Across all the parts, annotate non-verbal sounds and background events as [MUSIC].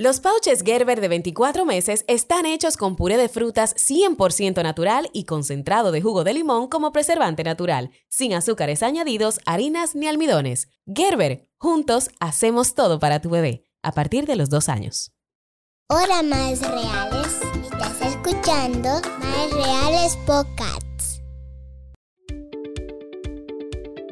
Los pouches Gerber de 24 meses están hechos con puré de frutas 100% natural y concentrado de jugo de limón como preservante natural, sin azúcares añadidos, harinas ni almidones. Gerber, juntos hacemos todo para tu bebé, a partir de los dos años. Hola, más reales. Estás escuchando Más Reales Podcast.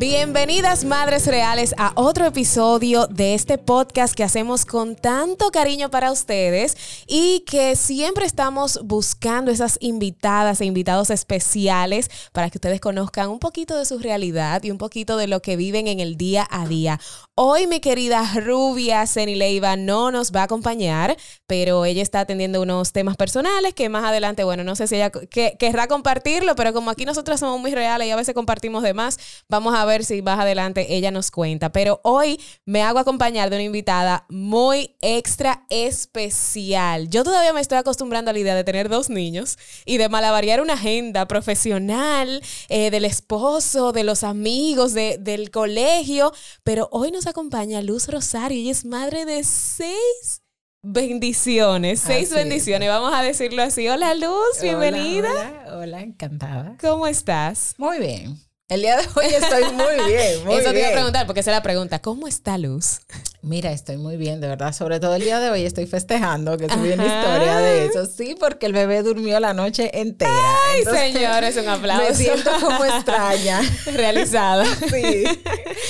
Bienvenidas Madres Reales a otro episodio de este podcast que hacemos con tanto cariño para ustedes y que siempre estamos buscando esas invitadas e invitados especiales para que ustedes conozcan un poquito de su realidad y un poquito de lo que viven en el día a día. Hoy mi querida Rubia Leiva no nos va a acompañar, pero ella está atendiendo unos temas personales que más adelante, bueno, no sé si ella querrá compartirlo, pero como aquí nosotras somos muy reales y a veces compartimos de más, vamos a ver ver si más adelante ella nos cuenta. Pero hoy me hago acompañar de una invitada muy extra especial. Yo todavía me estoy acostumbrando a la idea de tener dos niños y de malavariar una agenda profesional, eh, del esposo, de los amigos, del colegio. Pero hoy nos acompaña Luz Rosario. Ella es madre de seis bendiciones, seis bendiciones, vamos a decirlo así. Hola Luz, bienvenida. Hola, hola, encantada. ¿Cómo estás? Muy bien. El día de hoy estoy muy bien. [LAUGHS] Muy Eso te iba a preguntar, porque esa es la pregunta. ¿Cómo está Luz? Mira, estoy muy bien, de verdad. Sobre todo el día de hoy estoy festejando, que subí una historia de eso. Sí, porque el bebé durmió la noche entera. Ay, señores, un aplauso. Me siento como extraña. [LAUGHS] Realizada. Sí.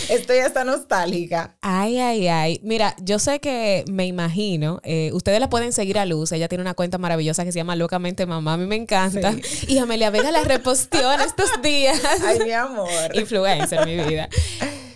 Estoy hasta nostálgica. Ay, ay, ay. Mira, yo sé que me imagino, eh, ustedes la pueden seguir a Luz. Ella tiene una cuenta maravillosa que se llama Locamente Mamá. A mí me encanta. Y Amelia Vega la reposteó en estos días. Ay, mi amor. Influencer, mi vida.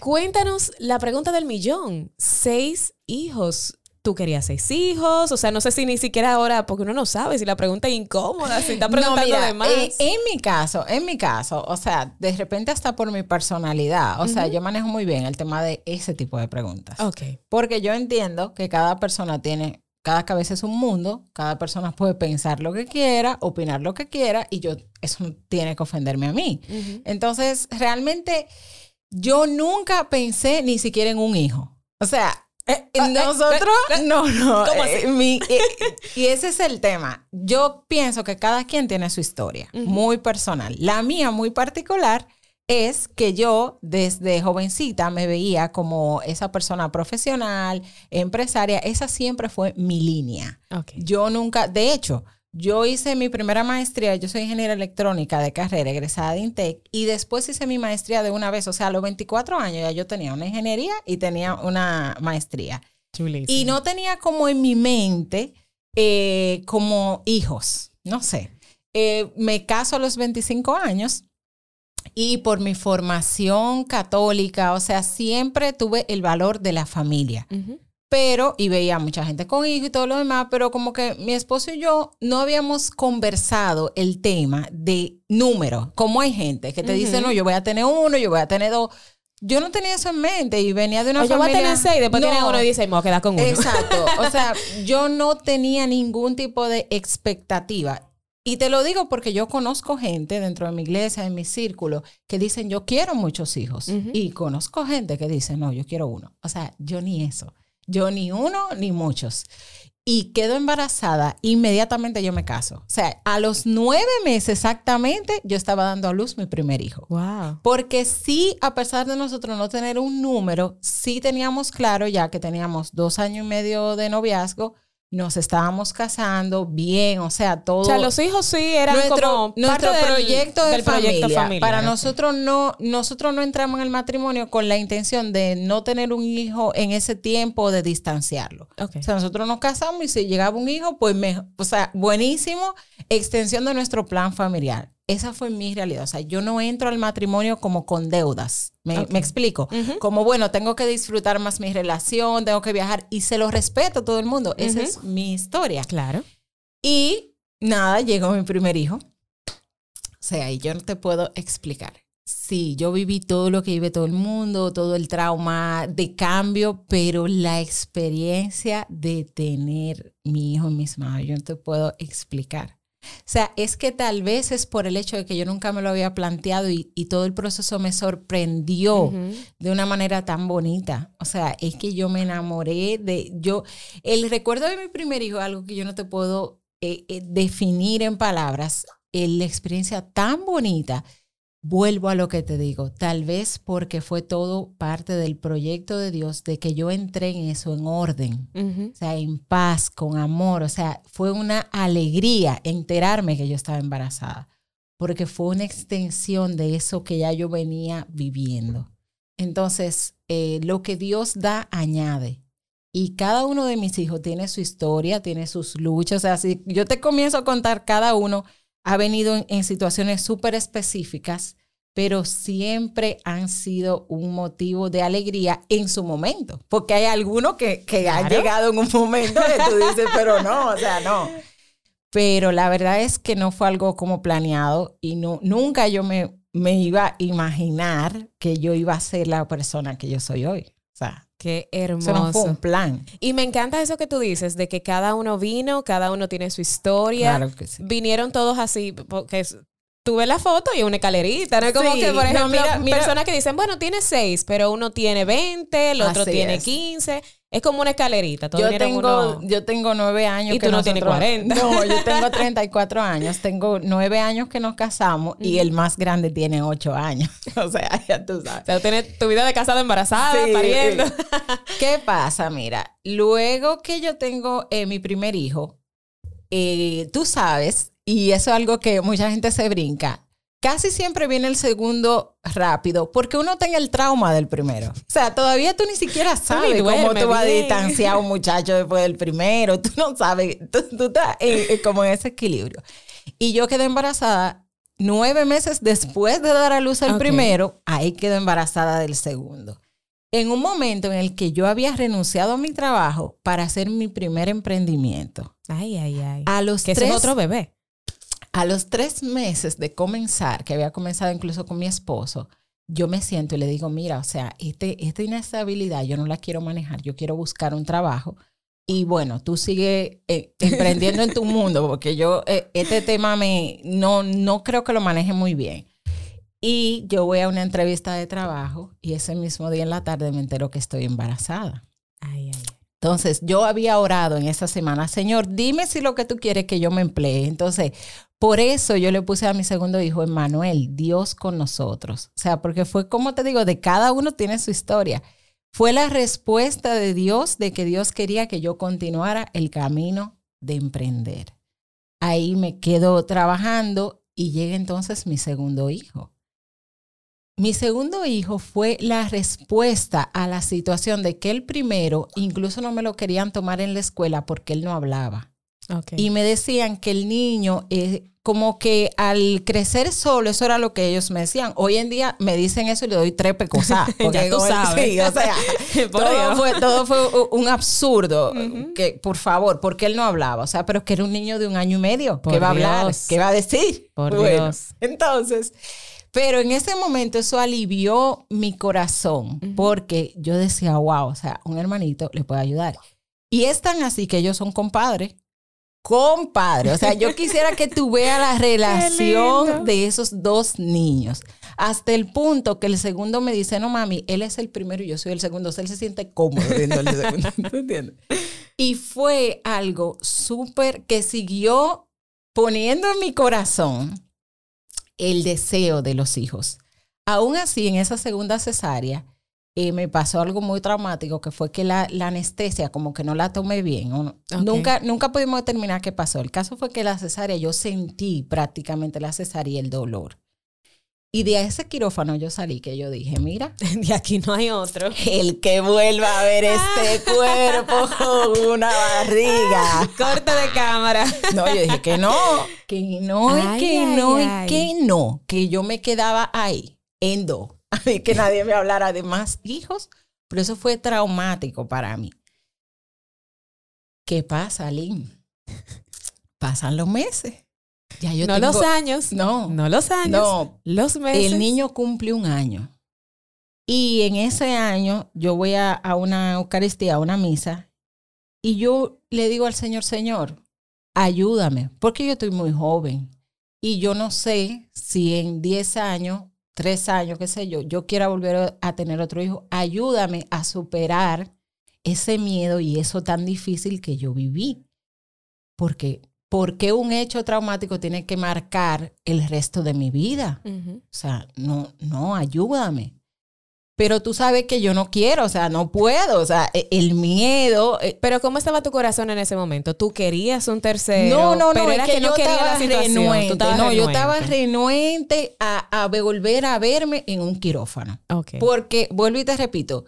Cuéntanos la pregunta del millón. Seis hijos. ¿Tú querías seis hijos? O sea, no sé si ni siquiera ahora, porque uno no sabe si la pregunta es incómoda, si está preguntando de más. Eh, en mi caso, en mi caso, o sea, de repente hasta por mi personalidad, o sea, yo manejo muy bien el tema de ese tipo de preguntas. Ok. Porque yo entiendo que cada persona tiene cada cabeza es un mundo, cada persona puede pensar lo que quiera, opinar lo que quiera y yo eso no tiene que ofenderme a mí. Entonces, realmente yo nunca pensé ni siquiera en un hijo. O sea, eh, eh, nosotros, eh, no, no. [LAUGHS] y ese es el tema. Yo pienso que cada quien tiene su historia, muy personal. La mía, muy particular, es que yo desde jovencita me veía como esa persona profesional, empresaria. Esa siempre fue mi línea. Yo nunca, de hecho, yo hice mi primera maestría, yo soy ingeniera electrónica de carrera, egresada de INTEC, y después hice mi maestría de una vez, o sea, a los 24 años ya yo tenía una ingeniería y tenía una maestría. Y no tenía como en mi mente eh, como hijos, no sé. Eh, me caso a los 25 años y por mi formación católica, o sea, siempre tuve el valor de la familia pero, y veía mucha gente con hijos y todo lo demás, pero como que mi esposo y yo no habíamos conversado el tema de número. Como hay gente que te dice, no, yo voy a tener uno, yo voy a tener dos. Yo no tenía eso en mente y venía de una familia... Yo voy a tener seis, después no. tiene uno y dice, me voy a quedar con uno. Exacto. [LAUGHS] O sea, yo no tenía ningún tipo de expectativa. Y te lo digo porque yo conozco gente dentro de mi iglesia, en mi círculo, que dicen, yo quiero muchos hijos. Y conozco gente que dice, no, yo quiero uno. O sea, yo ni eso. Yo ni uno ni muchos. Y quedo embarazada, inmediatamente yo me caso. O sea, a los nueve meses exactamente, yo estaba dando a luz mi primer hijo. Wow. Porque sí, a pesar de nosotros no tener un número, sí teníamos claro ya que teníamos dos años y medio de noviazgo, nos estábamos casando bien, o sea, todo. O sea, los hijos sí eran nuestro, como nuestro proyecto de familia. Para nosotros no, nosotros no entramos en el matrimonio con la intención de no tener un hijo en ese tiempo de distanciarlo. O sea, nosotros nos casamos y si llegaba un hijo, pues, me, o sea, buenísimo, extensión de nuestro plan familiar. Esa fue mi realidad. O sea, yo no entro al matrimonio como con deudas. Me, explico. Como, bueno, tengo que disfrutar más mi relación, tengo que viajar y se lo respeto a todo el mundo. Esa es mi historia. Claro. Y nada, llegó mi primer hijo. sea, y yo no te puedo explicar. Sí, yo viví todo lo que vive todo el mundo, todo el trauma de cambio, pero la experiencia de tener mi hijo en mis manos, yo no te puedo explicar. O sea, es que tal vez es por el hecho de que yo nunca me lo había planteado y, todo el proceso me sorprendió de una manera tan bonita. O sea, es que yo me enamoré de, yo, el recuerdo de mi primer hijo, algo que yo no te puedo eh, eh, definir en palabras, la experiencia tan bonita Vuelvo a lo que te digo, tal vez porque fue todo parte del proyecto de Dios, de que yo entré en eso en orden, o sea, en paz, con amor, o sea, fue una alegría enterarme que yo estaba embarazada, porque fue una extensión de eso que ya yo venía viviendo. Entonces, eh, lo que Dios da, añade. Y cada uno de mis hijos tiene su historia, tiene sus luchas. O sea, si yo te comienzo a contar cada uno, ha venido en, situaciones súper específicas, pero siempre han sido un motivo de alegría en su momento, porque hay algunos que, que han llegado en un momento que tú dices, pero no, o sea, no. Pero la verdad es que no fue algo como planeado y no, nunca yo me, me iba a imaginar que yo iba a ser la persona que yo soy hoy. O sea, Qué hermoso. fue un plan. Y me encanta eso que tú dices, de que cada uno vino, cada uno tiene su historia. Claro que sí. Vinieron todos así, porque tuve la foto y una escalerita, ¿no? Como que, por ejemplo, personas que dicen, bueno, tiene seis, pero uno tiene 20, el otro tiene 15. Es como una escalerita. yo, tengo, yo tengo nueve años. Y tú no tienes 40. No, yo [LAUGHS] tengo 34 años. Tengo nueve años que nos casamos y el más grande tiene ocho años. [LAUGHS] O sea, ya tú sabes. O sea, tienes tu vida de casada embarazada, pariendo. [LAUGHS] ¿Qué pasa? Mira, luego que yo tengo eh, mi primer hijo, eh, tú sabes, y eso es algo que mucha gente se brinca, casi siempre viene el segundo rápido porque uno tiene el trauma del primero. O sea, todavía tú ni siquiera sabes cómo tú vas a distanciar a un muchacho después del primero. Tú no sabes, tú, estás como en ese equilibrio. Y yo quedé embarazada nueve meses después de dar a luz el primero, ahí quedé embarazada del segundo. En un momento en el que yo había renunciado a mi trabajo para hacer mi primer emprendimiento. Ay, ay, ay. A los que tres, es otro bebé. A los tres meses de comenzar, que había comenzado incluso con mi esposo, yo me siento y le digo, mira, o sea, este, esta inestabilidad yo no la quiero manejar, yo quiero buscar un trabajo. Y bueno, tú sigues eh, emprendiendo en tu [LAUGHS] mundo, porque yo eh, este tema me, no, no creo que lo maneje muy bien. Y yo voy a una entrevista de trabajo y ese mismo día en la tarde me entero que estoy embarazada. Ay, ay. Entonces, yo había orado en esa semana, Señor, dime si lo que tú quieres que yo me emplee. Entonces, por eso yo le puse a mi segundo hijo, Emmanuel, Dios con nosotros. O sea, porque fue como te digo, de cada uno tiene su historia. Fue la respuesta de Dios de que Dios quería que yo continuara el camino de emprender. Ahí me quedo trabajando y llega entonces mi segundo hijo. Mi segundo hijo fue la respuesta a la situación de que el primero incluso no me lo querían tomar en la escuela porque él no hablaba. Y me decían que el niño, eh, como que al crecer solo, eso era lo que ellos me decían. Hoy en día me dicen eso y le doy tres pecosas. [LAUGHS] ya tú sabes. Sí, o sea, [LAUGHS] todo fue, todo fue, un absurdo. que, por favor, porque él no hablaba. O sea, pero que era un niño de un año y medio. ¿Qué va a hablar? ¿Qué va a decir? Por [LAUGHS] Dios. Entonces, pero en ese momento eso alivió mi corazón porque yo decía, wow, o sea, un hermanito le puede ayudar. Y es tan así que ellos son compadres. Compadre, o sea, yo [LAUGHS] quisiera que tú veas la relación de esos dos niños. Hasta el punto que el segundo me dice, no mami, él es el primero y yo soy el segundo. O sea, él se siente cómodo viendo el segundo. [LAUGHS] entiendes? Y fue algo súper que siguió poniendo en mi corazón el deseo de los hijos. Aún así, en esa segunda cesárea, eh, me pasó algo muy traumático, que fue que la, anestesia como que no la tomé bien. Nunca, nunca pudimos determinar qué pasó. El caso fue que la cesárea, yo sentí prácticamente la cesárea y el dolor. Y de ese quirófano yo salí que yo dije, mira, [LAUGHS] de aquí no hay otro. El que vuelva a ver este cuerpo con una barriga. Corte de cámara. No, yo dije que no, que no, y que no, y que no, que yo me quedaba ahí, en do. [LAUGHS] Mí que nadie me hablara de más hijos, pero eso fue traumático para mí. ¿Qué pasa, Lynn? [LAUGHS] Pasan los meses Ya yo no tengo- los años. No, No los años. no. Los meses. El niño cumple un año. Y en ese año yo voy a, a una Eucaristía, a una misa, y yo le digo al Señor, Señor, ayúdame, porque yo estoy muy joven. Y yo no sé si en 10 años, 3 años, qué sé yo, yo quiera volver a tener otro hijo. Ayúdame a superar ese miedo y eso tan difícil que yo viví. Porque, ¿por qué un hecho traumático tiene que marcar el resto de mi vida? O sea, no, no, ayúdame. Pero tú sabes que yo no quiero, o sea, no puedo, o sea, e- el miedo. eh, Pero ¿cómo estaba tu corazón en ese momento? ¿Tú querías un tercero? No, no, pero no, era que, yo estaba la situación. Renuente. No, yo estaba renuente. a, a volver a verme en un quirófano. Ok. Porque, vuelvo y te repito,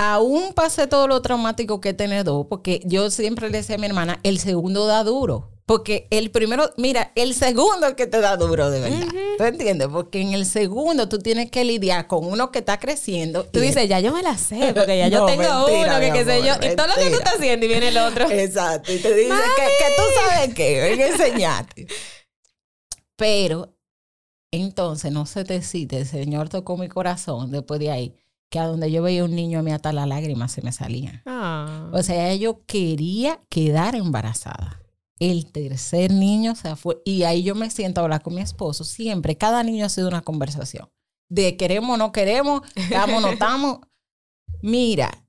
aún pasé todo lo traumático que he tenido, porque yo siempre le decía a mi hermana, el segundo da duro. Porque el primero, mira, el segundo es el que te da duro de verdad. ¿Tú entiendes? Porque en el segundo tú tienes que lidiar con uno que está creciendo. Tú dices, ya yo me la sé, porque ya yo [LAUGHS] tengo mentira, uno, que qué sé yo. Y todo lo que tú estás haciendo y viene el otro. [LAUGHS] Exacto. Y te dice que, que tú sabes qué, ven a enseñarte. [LAUGHS] Pero entonces no se te cite, el Señor tocó mi corazón después de ahí, que a donde yo veía un niño a mí hasta las lágrimas se me salían. Ah. O sea, yo quería quedar embarazada. El tercer niño se fue. Y ahí yo me siento a hablar con mi esposo. Siempre, cada niño ha sido una conversación. De queremos o no queremos, estamos o no [LAUGHS] estamos. Mira,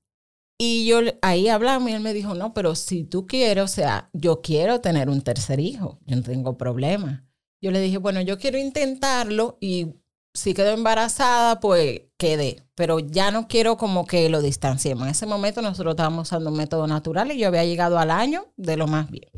y yo ahí hablamos y él me dijo, no, pero si tú quieres, o sea, yo quiero tener un tercer hijo, yo no tengo problema. Yo le dije, bueno, yo quiero intentarlo y si quedo embarazada, pues quedé. Pero ya no quiero como que lo distanciemos. En ese momento nosotros estábamos usando un método natural y yo había llegado al año de lo más bien.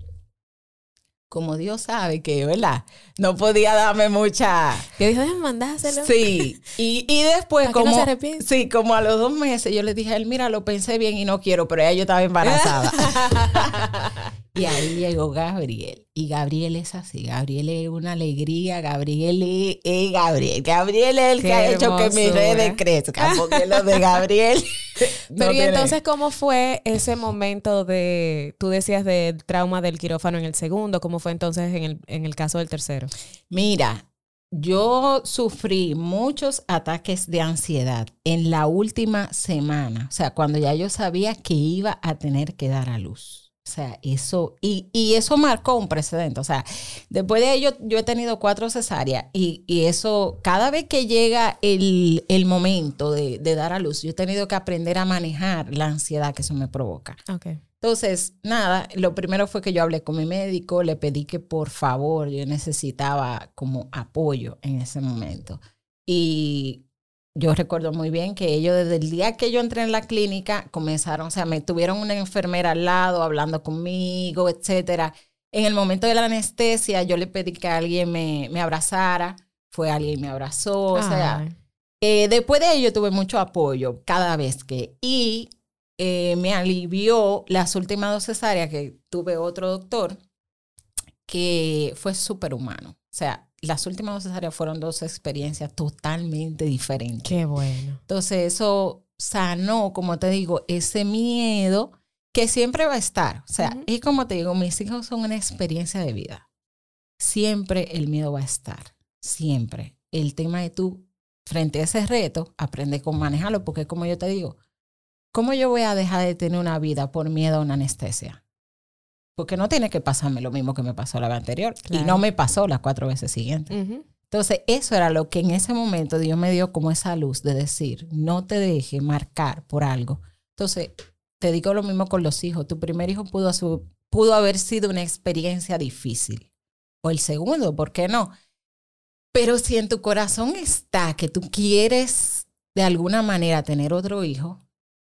Como Dios sabe que, ¿verdad? No podía darme mucha... Yo dije, déjame mandárselo. Sí, y, y después que no como... se sí, como a los dos meses yo le dije a él, mira, lo pensé bien y no quiero, pero ya yo estaba embarazada. [LAUGHS] y ahí llegó Gabriel. Y Gabriel es así, Gabriel es una alegría, Gabriel es, es Gabriel. Gabriel es el Qué que ha hecho que mis redes crezcan, porque lo de Gabriel... [LAUGHS] no Pero y entonces, ¿cómo fue ese momento de, tú decías del trauma del quirófano en el segundo, ¿cómo fue entonces en el, en el caso del tercero? Mira, yo sufrí muchos ataques de ansiedad en la última semana, o sea, cuando ya yo sabía que iba a tener que dar a luz. O sea, eso, y, y eso marcó un precedente. O sea, después de ello, yo he tenido cuatro cesáreas y, y eso, cada vez que llega el, el momento de, de dar a luz, yo he tenido que aprender a manejar la ansiedad que eso me provoca. Ok. Entonces, nada, lo primero fue que yo hablé con mi médico, le pedí que por favor, yo necesitaba como apoyo en ese momento. Y yo recuerdo muy bien que ellos desde el día que yo entré en la clínica comenzaron, o sea, me tuvieron una enfermera al lado hablando conmigo, etcétera. En el momento de la anestesia, yo le pedí que alguien me, me abrazara, fue alguien me abrazó, o sea, Ay. eh, después de ello tuve mucho apoyo cada vez que... Y eh, me alivió las últimas dos cesáreas que tuve otro doctor que fue súper humano. O sea, las últimas dos cesáreas fueron dos experiencias totalmente diferentes. Qué bueno. Entonces eso sanó, como te digo, ese miedo que siempre va a estar. O sea, Ujú. y como te digo, mis hijos son una experiencia de vida. Siempre el miedo va a estar. Siempre. El tema de tú, frente a ese reto, aprende cómo manejarlo, porque como yo te digo, ¿cómo yo voy a dejar de tener una vida por miedo a una anestesia? Porque no tiene que pasarme lo mismo que me pasó la vez anterior. Y no me pasó las cuatro veces siguientes. Entonces, eso era lo que en ese momento Dios me dio como esa luz de decir, no te dejes marcar por algo. Entonces, te digo lo mismo con los hijos. Tu primer hijo pudo, pudo haber sido una experiencia difícil. O el segundo, ¿por qué no? Pero si en tu corazón está que tú quieres de alguna manera tener otro hijo,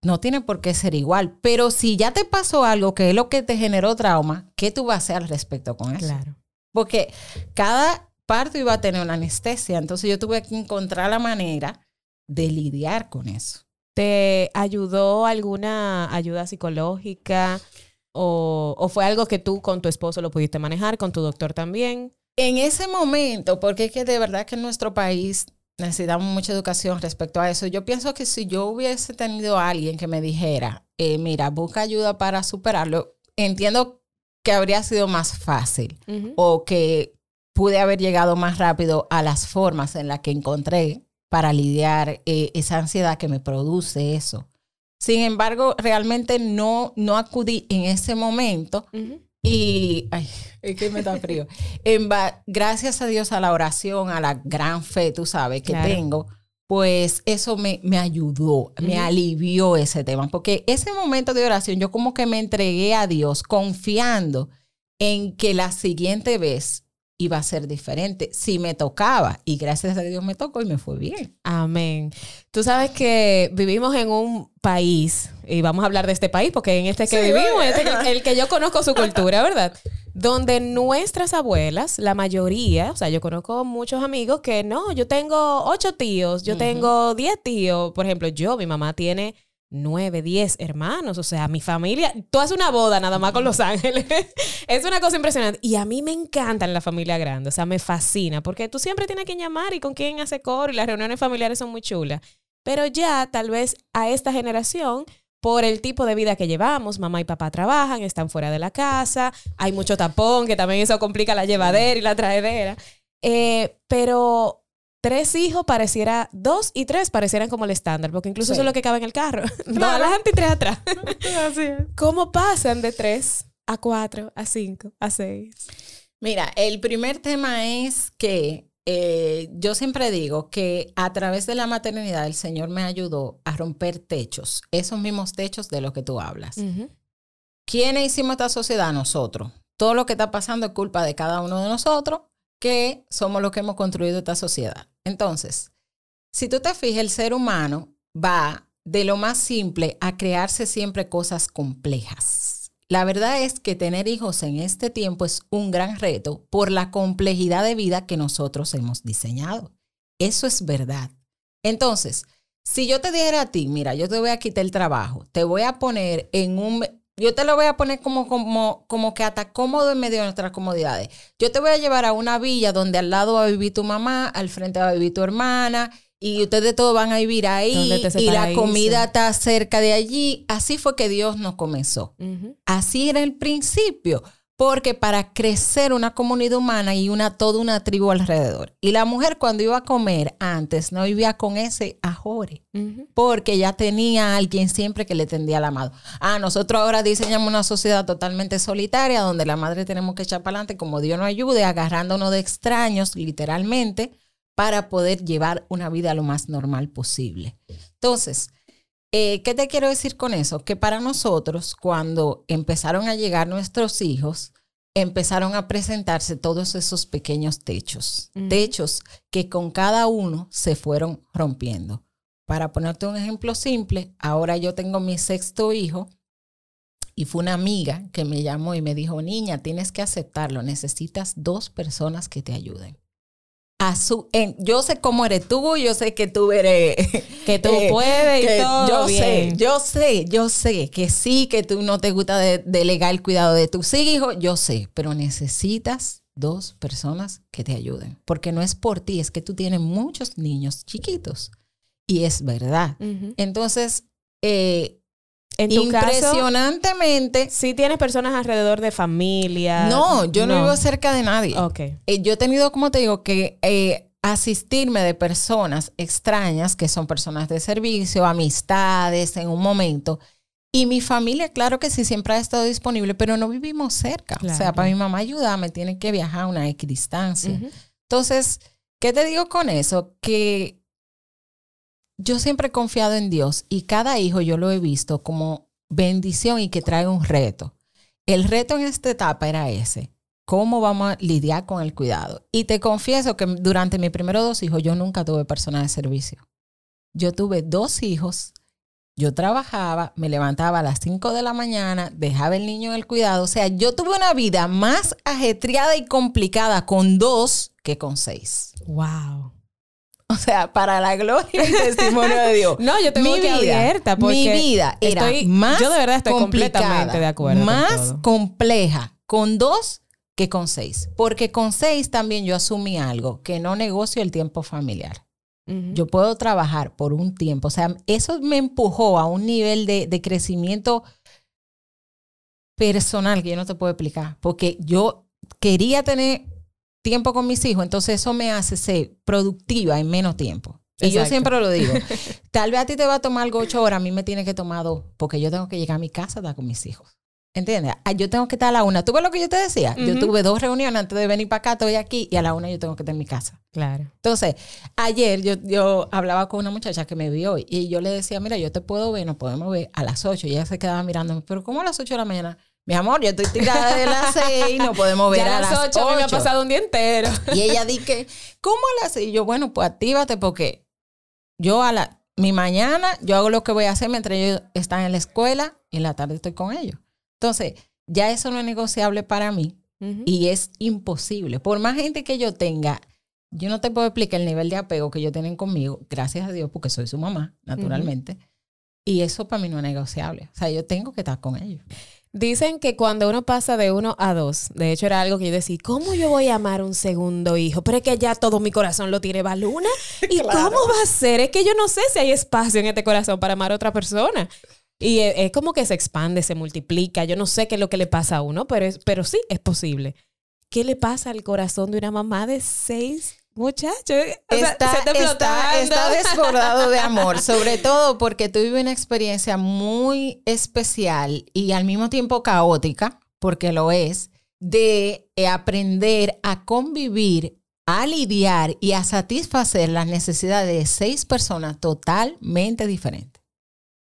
no tiene por qué ser igual. Pero si ya te pasó algo que es lo que te generó trauma, ¿qué tú vas a hacer al respecto con eso? Claro. Porque cada parto iba a tener una anestesia, entonces yo tuve que encontrar la manera de lidiar con eso. ¿Te ayudó alguna ayuda psicológica o, o fue algo que tú con tu esposo lo pudiste manejar, con tu doctor también? En ese momento, porque es que de verdad que en nuestro país necesitamos mucha educación respecto a eso, yo pienso que si yo hubiese tenido a alguien que me dijera, eh, mira, busca ayuda para superarlo, entiendo que habría sido más fácil o que pude haber llegado más rápido a las formas en las que encontré para lidiar eh, esa ansiedad que me produce eso. Sin embargo, realmente no, no acudí en ese momento. Y, ay, es que me da frío. [LAUGHS] En gracias a Dios, a la oración, a la gran fe, tú sabes, que Claro. tengo, pues eso me, me ayudó, me alivió ese tema. Porque ese momento de oración, yo como que me entregué a Dios confiando en que la siguiente vez iba a ser diferente si me tocaba. Y gracias a Dios me tocó y me fue bien. Amén. Tú sabes que vivimos en un país, y vamos a hablar de este país, porque en este que Sí, vivimos, este que- el que yo conozco su cultura, ¿verdad? Donde nuestras abuelas, la mayoría, o sea, yo conozco muchos amigos que no, yo tengo ocho tíos, yo tengo diez tíos. Por ejemplo, yo, mi mamá tiene nueve, diez hermanos. O sea, mi familia, tú haces una boda nada más con Los Ángeles. [LAUGHS] es una cosa impresionante. Y a mí me encantan la familia grande. O sea, me fascina porque tú siempre tienes a quien llamar y con quién hace coro y las reuniones familiares son muy chulas. Pero ya, tal vez a esta generación, por el tipo de vida que llevamos, mamá y papá trabajan, están fuera de la casa, hay mucho tapón, que también eso complica la llevadera y la traedera. Eh, pero tres hijos pareciera, dos y tres parecieran como el estándar, porque incluso Sí. eso es lo que cabe en el carro. [LAUGHS] Dos Claro. adelante y tres atrás. [LAUGHS] ¿Cómo pasan de tres a cuatro, a cinco, a seis? Mira, el primer tema es que eh, yo siempre digo que a través de la maternidad el Señor me ayudó a romper techos, esos mismos techos de los que tú hablas. Ujú. ¿Quiénes hicimos esta sociedad? Nosotros. Todo lo que está pasando es culpa de cada uno de nosotros, que somos los que hemos construido esta sociedad. Entonces, si tú te fijas, el ser humano va de lo más simple a crearse siempre cosas complejas. La verdad es que tener hijos en este tiempo es un gran reto por la complejidad de vida que nosotros hemos diseñado. Eso es verdad. Entonces, si yo te dijera a ti, mira, yo te voy a quitar el trabajo, te voy a poner en un, yo te lo voy a poner como, como, como que hasta cómodo en medio de nuestras comodidades. Yo te voy a llevar a una villa donde al lado va a vivir tu mamá, al frente va a vivir tu hermana, y ustedes todos van a vivir ahí, ¿Dónde te ese y la comida está cerca de allí. Así fue que Dios nos comenzó. Así era el principio, porque para crecer una comunidad humana y una toda una tribu alrededor. Y la mujer cuando iba a comer antes no vivía con ese ajore, porque ya tenía a alguien siempre que le tendía la mano. Ah, nosotros ahora diseñamos una sociedad totalmente solitaria donde la madre tenemos que echar para adelante como Dios nos ayude, agarrándonos de extraños literalmente para poder llevar una vida lo más normal posible. Entonces, eh, ¿Qué te quiero decir con eso? Que para nosotros, cuando empezaron a llegar nuestros hijos, empezaron a presentarse todos esos pequeños techos. Techos que con cada uno se fueron rompiendo. Para ponerte un ejemplo simple, ahora yo tengo mi sexto hijo y fue una amiga que me llamó y me dijo, niña, tienes que aceptarlo, necesitas dos personas que te ayuden. A su, en- yo sé cómo eres tú, yo sé que tú eres [LAUGHS] Que tú eh, puedes y que todo Yo sé, yo sé, yo sé que sí, que tú no te gusta de- delegar el cuidado de tus hijos, yo sé, pero necesitas dos personas que te ayuden, porque no es por ti, es que tú tienes muchos niños chiquitos y es verdad. Entonces, eh, En tu caso, impresionantemente, sí tienes personas alrededor de familia. no, yo no, vivo cerca de nadie. Ok. Eh, yo he tenido, como te digo, que eh, asistirme de personas extrañas, que son personas de servicio, amistades en un momento. Y mi familia, claro que sí, siempre ha estado disponible, pero no vivimos cerca. O Claro. sea, para mi mamá ayudarme, tiene que viajar a una equidistancia. Ujú. Entonces, ¿qué te digo con eso? Que yo siempre he confiado en Dios y cada hijo yo lo he visto como bendición y que trae un reto. El reto en esta etapa era ese. ¿Cómo vamos a lidiar con el cuidado? Y te confieso que durante mis primeros dos hijos yo nunca tuve persona de servicio. Yo tuve dos hijos, yo trabajaba, me levantaba a las 5 de la mañana, dejaba el niño en el cuidado. O sea, yo tuve una vida más ajetreada y complicada con dos que con seis. Wow. [LAUGHS] O sea, para la gloria y el testimonio de Dios. [LAUGHS] No, yo tengo mi que vida, abierta porque mi vida era estoy- más yo de verdad estoy complicada, completamente de acuerdo con más todo. compleja con dos que con seis, porque con seis también yo asumí algo que no negocio el tiempo familiar. Yo puedo trabajar por un tiempo, o sea, eso me empujó a un nivel de, de crecimiento personal que yo no te puedo explicar, porque yo quería tener tiempo con mis hijos, entonces eso me hace ser productiva en menos tiempo. Y yo siempre lo digo, [LAUGHS] tal vez a ti te va a tomar algo ocho horas, a mí me tiene que tomar dos, porque yo tengo que llegar a mi casa a estar con mis hijos. ¿Entiendes? Ah, Yo tengo que estar a la una. ¿Tú ves lo que yo te decía? Yo tuve dos reuniones antes de venir para acá, estoy aquí, y a la una yo tengo que estar en mi casa. Claro. Entonces, ayer yo, yo hablaba con una muchacha que me vio hoy y yo le decía, mira, yo te puedo ver, nos podemos ver a las 8. Y ella se quedaba mirándome, pero ¿cómo a las 8 de la mañana? Mi amor, yo estoy tirada de las 6, no podemos [LAUGHS] ver Ya a las 8 a mí me ha 8. pasado un día entero. Y ella dice, ¿cómo a las 6? Y yo, bueno, pues actívate porque yo a la, mi mañana, yo hago lo que voy a hacer mientras ellos están en la escuela y en la tarde estoy con ellos. Entonces, ya eso no es negociable para mí y es imposible. Por más gente que yo tenga, yo no te puedo explicar el nivel de apego que ellos tienen conmigo, gracias a Dios, porque soy su mamá, naturalmente. Y eso para mí no es negociable. O sea, yo tengo que estar con ellos. Dicen que cuando uno pasa de uno a dos, de hecho era algo que yo decía, ¿cómo yo voy a amar un segundo hijo? Pero es que ya todo mi corazón lo tiene Baluna. [LAUGHS] ¿Y cómo va a ser? Es que yo no sé si hay espacio en este corazón para amar a otra persona. Y es, es como que se expande, se multiplica. Yo no sé qué es lo que le pasa a uno, pero, es, pero sí es posible. ¿Qué le pasa al corazón de una mamá de seis muchachos? O sea, está, se está [LAUGHS] desbordado de amor, sobre todo porque tuve una experiencia muy especial y al mismo tiempo caótica, porque lo es, de eh, aprender a convivir, a lidiar y a satisfacer las necesidades de seis personas totalmente diferentes.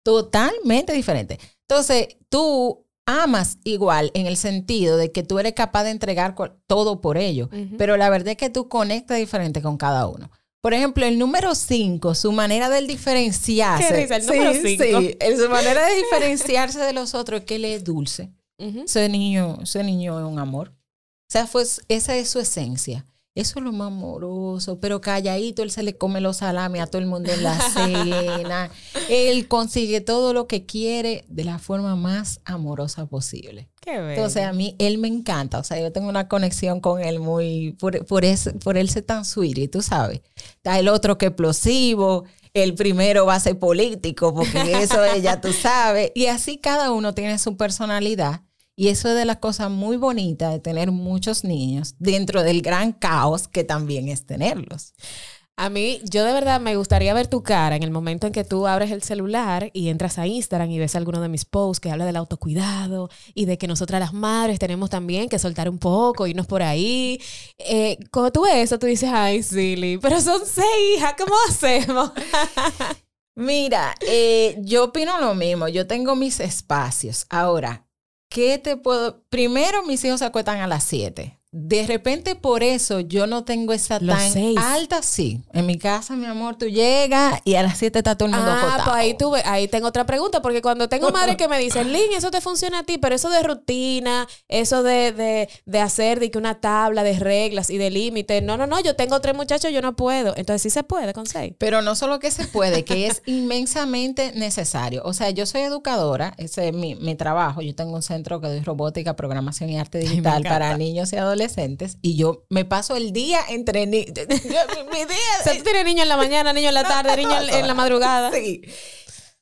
Totalmente diferentes. Entonces, tú amas igual en el sentido de que tú eres capaz de entregar todo por ello, pero la verdad es que tú conectas diferente con cada uno. Por ejemplo, el número 5, su manera de diferenciarse. Risa, el número Sí, cinco. sí, el- su manera de [LAUGHS] diferenciarse de los otros es que él es dulce. Ujú. Ese niño, ese niño es un amor. O sea, esa es su esencia. Eso es lo más amoroso, pero calladito, él se le come los salames a todo el mundo en la cena. [LAUGHS] Él consigue todo lo que quiere de la forma más amorosa posible. Qué bello. Entonces, a mí, él me encanta. O sea, yo tengo una conexión con él muy, por, por, ese- por él ser tan sweetie, tú sabes. Está el otro que explosivo, el primero va a ser político, porque eso ella, tú sabes. Y así cada uno tiene su personalidad. Y eso es de las cosas muy bonitas de tener muchos niños dentro del gran caos que también es tenerlos. A mí, yo de verdad me gustaría ver tu cara en el momento en que tú abres el celular y entras a Instagram y ves alguno de mis posts que habla del autocuidado y de que nosotras las madres tenemos también que soltar un poco, irnos por ahí. Eh, cuando tú ves eso, tú dices, ay, silly, pero son seis hijas, ¿cómo hacemos? [LAUGHS] Mira, eh, yo opino lo mismo. Yo tengo mis espacios. Ahora, ¿qué te puedo? Primero, mis hijos se acuestan a las 7. De repente, por eso yo no tengo esa Los tan seis. alta, sí. En mi casa, mi amor, tú llegas y a las 7 está todo el mundo Ah, pues ahí, tuve, ahí tengo otra pregunta, porque cuando tengo [LAUGHS] madres que me dicen, Lin, eso te funciona a ti, pero eso de rutina, eso de, de, de hacer de que una tabla de reglas y de límites, no, no, no, yo tengo tres muchachos, yo no puedo. Entonces sí se puede con seis. Pero no solo que se puede, que es [LAUGHS] inmensamente necesario. O sea, yo soy educadora, ese es mi, mi trabajo. Yo tengo un centro que doy robótica, programación y arte digital para niños y adolescentes. Y yo me paso el día entre niños. [LAUGHS] mi, mi día O sea, tú tienes niño en la mañana, niño en la tarde, niño en, en la madrugada. Sí.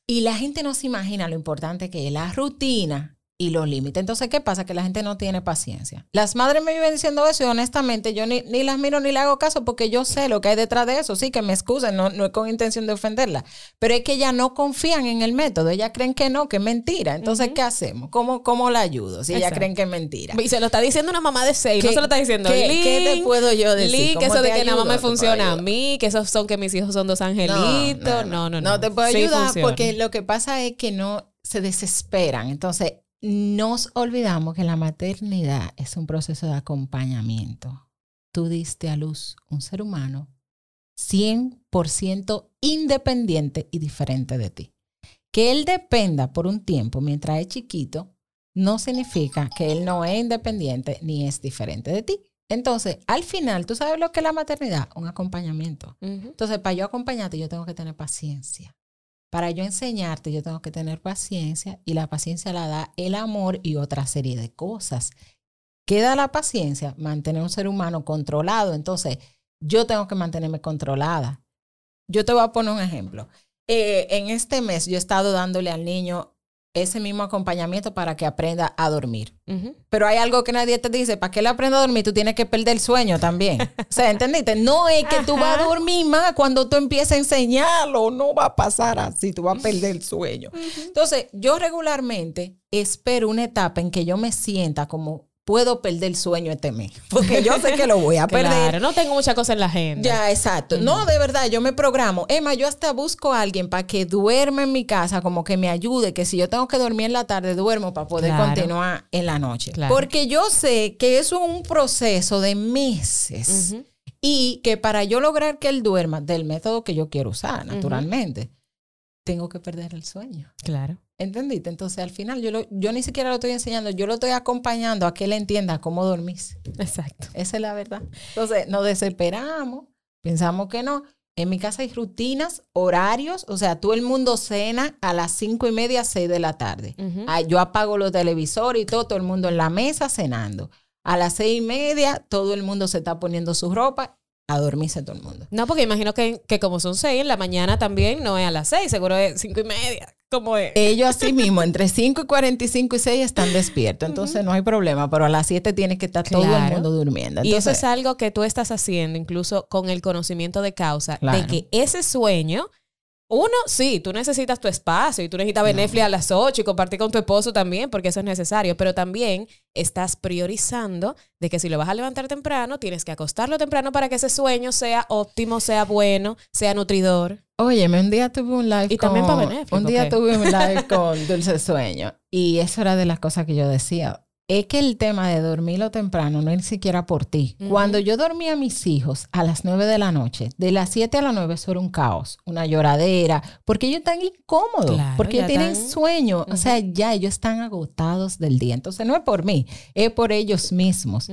Y la gente no se imagina lo importante que es la rutina y los límites. Entonces, ¿qué pasa? Que la gente no tiene paciencia. Las madres me viven diciendo eso y honestamente yo ni, ni las miro ni le hago caso porque yo sé lo que hay detrás de eso. Sí, que me excusen, no, no es con intención de ofenderla. Pero es que ellas no confían en el método. Ellas creen que no, que es mentira. Entonces, ¿qué hacemos? ¿Cómo, ¿Cómo la ayudo si ellas creen que es mentira? Y se lo está diciendo una mamá de seis, no ¿Qué- se lo está diciendo qué- qué te puedo yo decir? Que ¿Cómo eso de que nada más me funciona a mí, que esos son que mis hijos son dos angelitos. No, no, no. No te puedo ayudar porque lo que pasa es que no se desesperan. Entonces, nos olvidamos que la maternidad es un proceso de acompañamiento. Tú diste a luz un ser humano 100% independiente y diferente de ti. Que él dependa por un tiempo mientras es chiquito no significa que él no es independiente ni es diferente de ti. Entonces, al final, ¿tú sabes lo que es la maternidad? Un acompañamiento. Entonces, para yo acompañarte, yo tengo que tener paciencia. Para yo enseñarte, yo tengo que tener paciencia y la paciencia la da el amor y otra serie de cosas. ¿Qué da la paciencia? Mantener un ser humano controlado. Entonces, yo tengo que mantenerme controlada. Yo te voy a poner un ejemplo. Eh, en este mes yo he estado dándole al niño ese mismo acompañamiento para que aprenda a dormir. Pero hay algo que nadie te dice, para que él aprenda a dormir, tú tienes que perder el sueño también. [LAUGHS] O sea, ¿entendiste? No es que tú vas a dormir más cuando tú empieces a enseñarlo, no va a pasar así, tú vas a perder el sueño. Entonces, yo regularmente espero una etapa en que yo me sienta como puedo perder el sueño este mes, porque yo sé que lo voy a [LAUGHS] perder. Claro, no tengo mucha cosa en la agenda. Ya, exacto. No, de verdad, yo me programo. Emma, yo hasta busco a alguien para que duerma en mi casa, como que me ayude, que si yo tengo que dormir en la tarde, duermo para poder Claro. continuar en la noche. Claro. Porque yo sé que eso es un proceso de meses y que para yo lograr que él duerma del método que yo quiero usar, naturalmente, tengo que perder el sueño. Claro. ¿Entendiste? Entonces, al final, yo, lo- yo ni siquiera lo estoy enseñando, yo lo estoy acompañando a que él entienda cómo dormirse. Exacto. Esa es la verdad. Entonces, nos desesperamos, pensamos que no. En mi casa hay rutinas, horarios, o sea, todo el mundo cena a las cinco y media, seis de la tarde. Ah, yo apago los televisores y todo, todo el mundo en la mesa cenando. A las seis y media, todo el mundo se está poniendo su ropa, a dormirse todo el mundo. No, porque imagino que, que como son seis, en la mañana también no es a las seis, seguro es cinco y media. ¿Cómo es? Ellos así [LAUGHS] mismo, entre 5 y 45 y 6 están despiertos, entonces no hay problema, pero a las 7 tiene que estar todo el mundo durmiendo. y eso es algo que tú estás haciendo, incluso con el conocimiento de causa, de que ese sueño, uno, sí, tú necesitas tu espacio y tú necesitas ver Netflix a las 8 y compartir con tu esposo también, porque eso es necesario, pero también estás priorizando de que si lo vas a levantar temprano, tienes que acostarlo temprano para que ese sueño sea óptimo, sea bueno, sea nutridor. Óyeme, un día tuve un live Y con... también para Netflix, Un día tuve un [LAUGHS] live con Dulce Sueño. Y eso era de las cosas que yo decía. Es que el tema de dormirlo temprano no es ni siquiera por ti. Cuando yo dormía a mis hijos a las 9 de la noche, de las 7 a las 9 eso era un caos, una lloradera, porque ellos están incómodos, Claro, porque ellos tienen están- sueño. O sea, ya ellos están agotados del día. Entonces no es por mí, es por ellos mismos.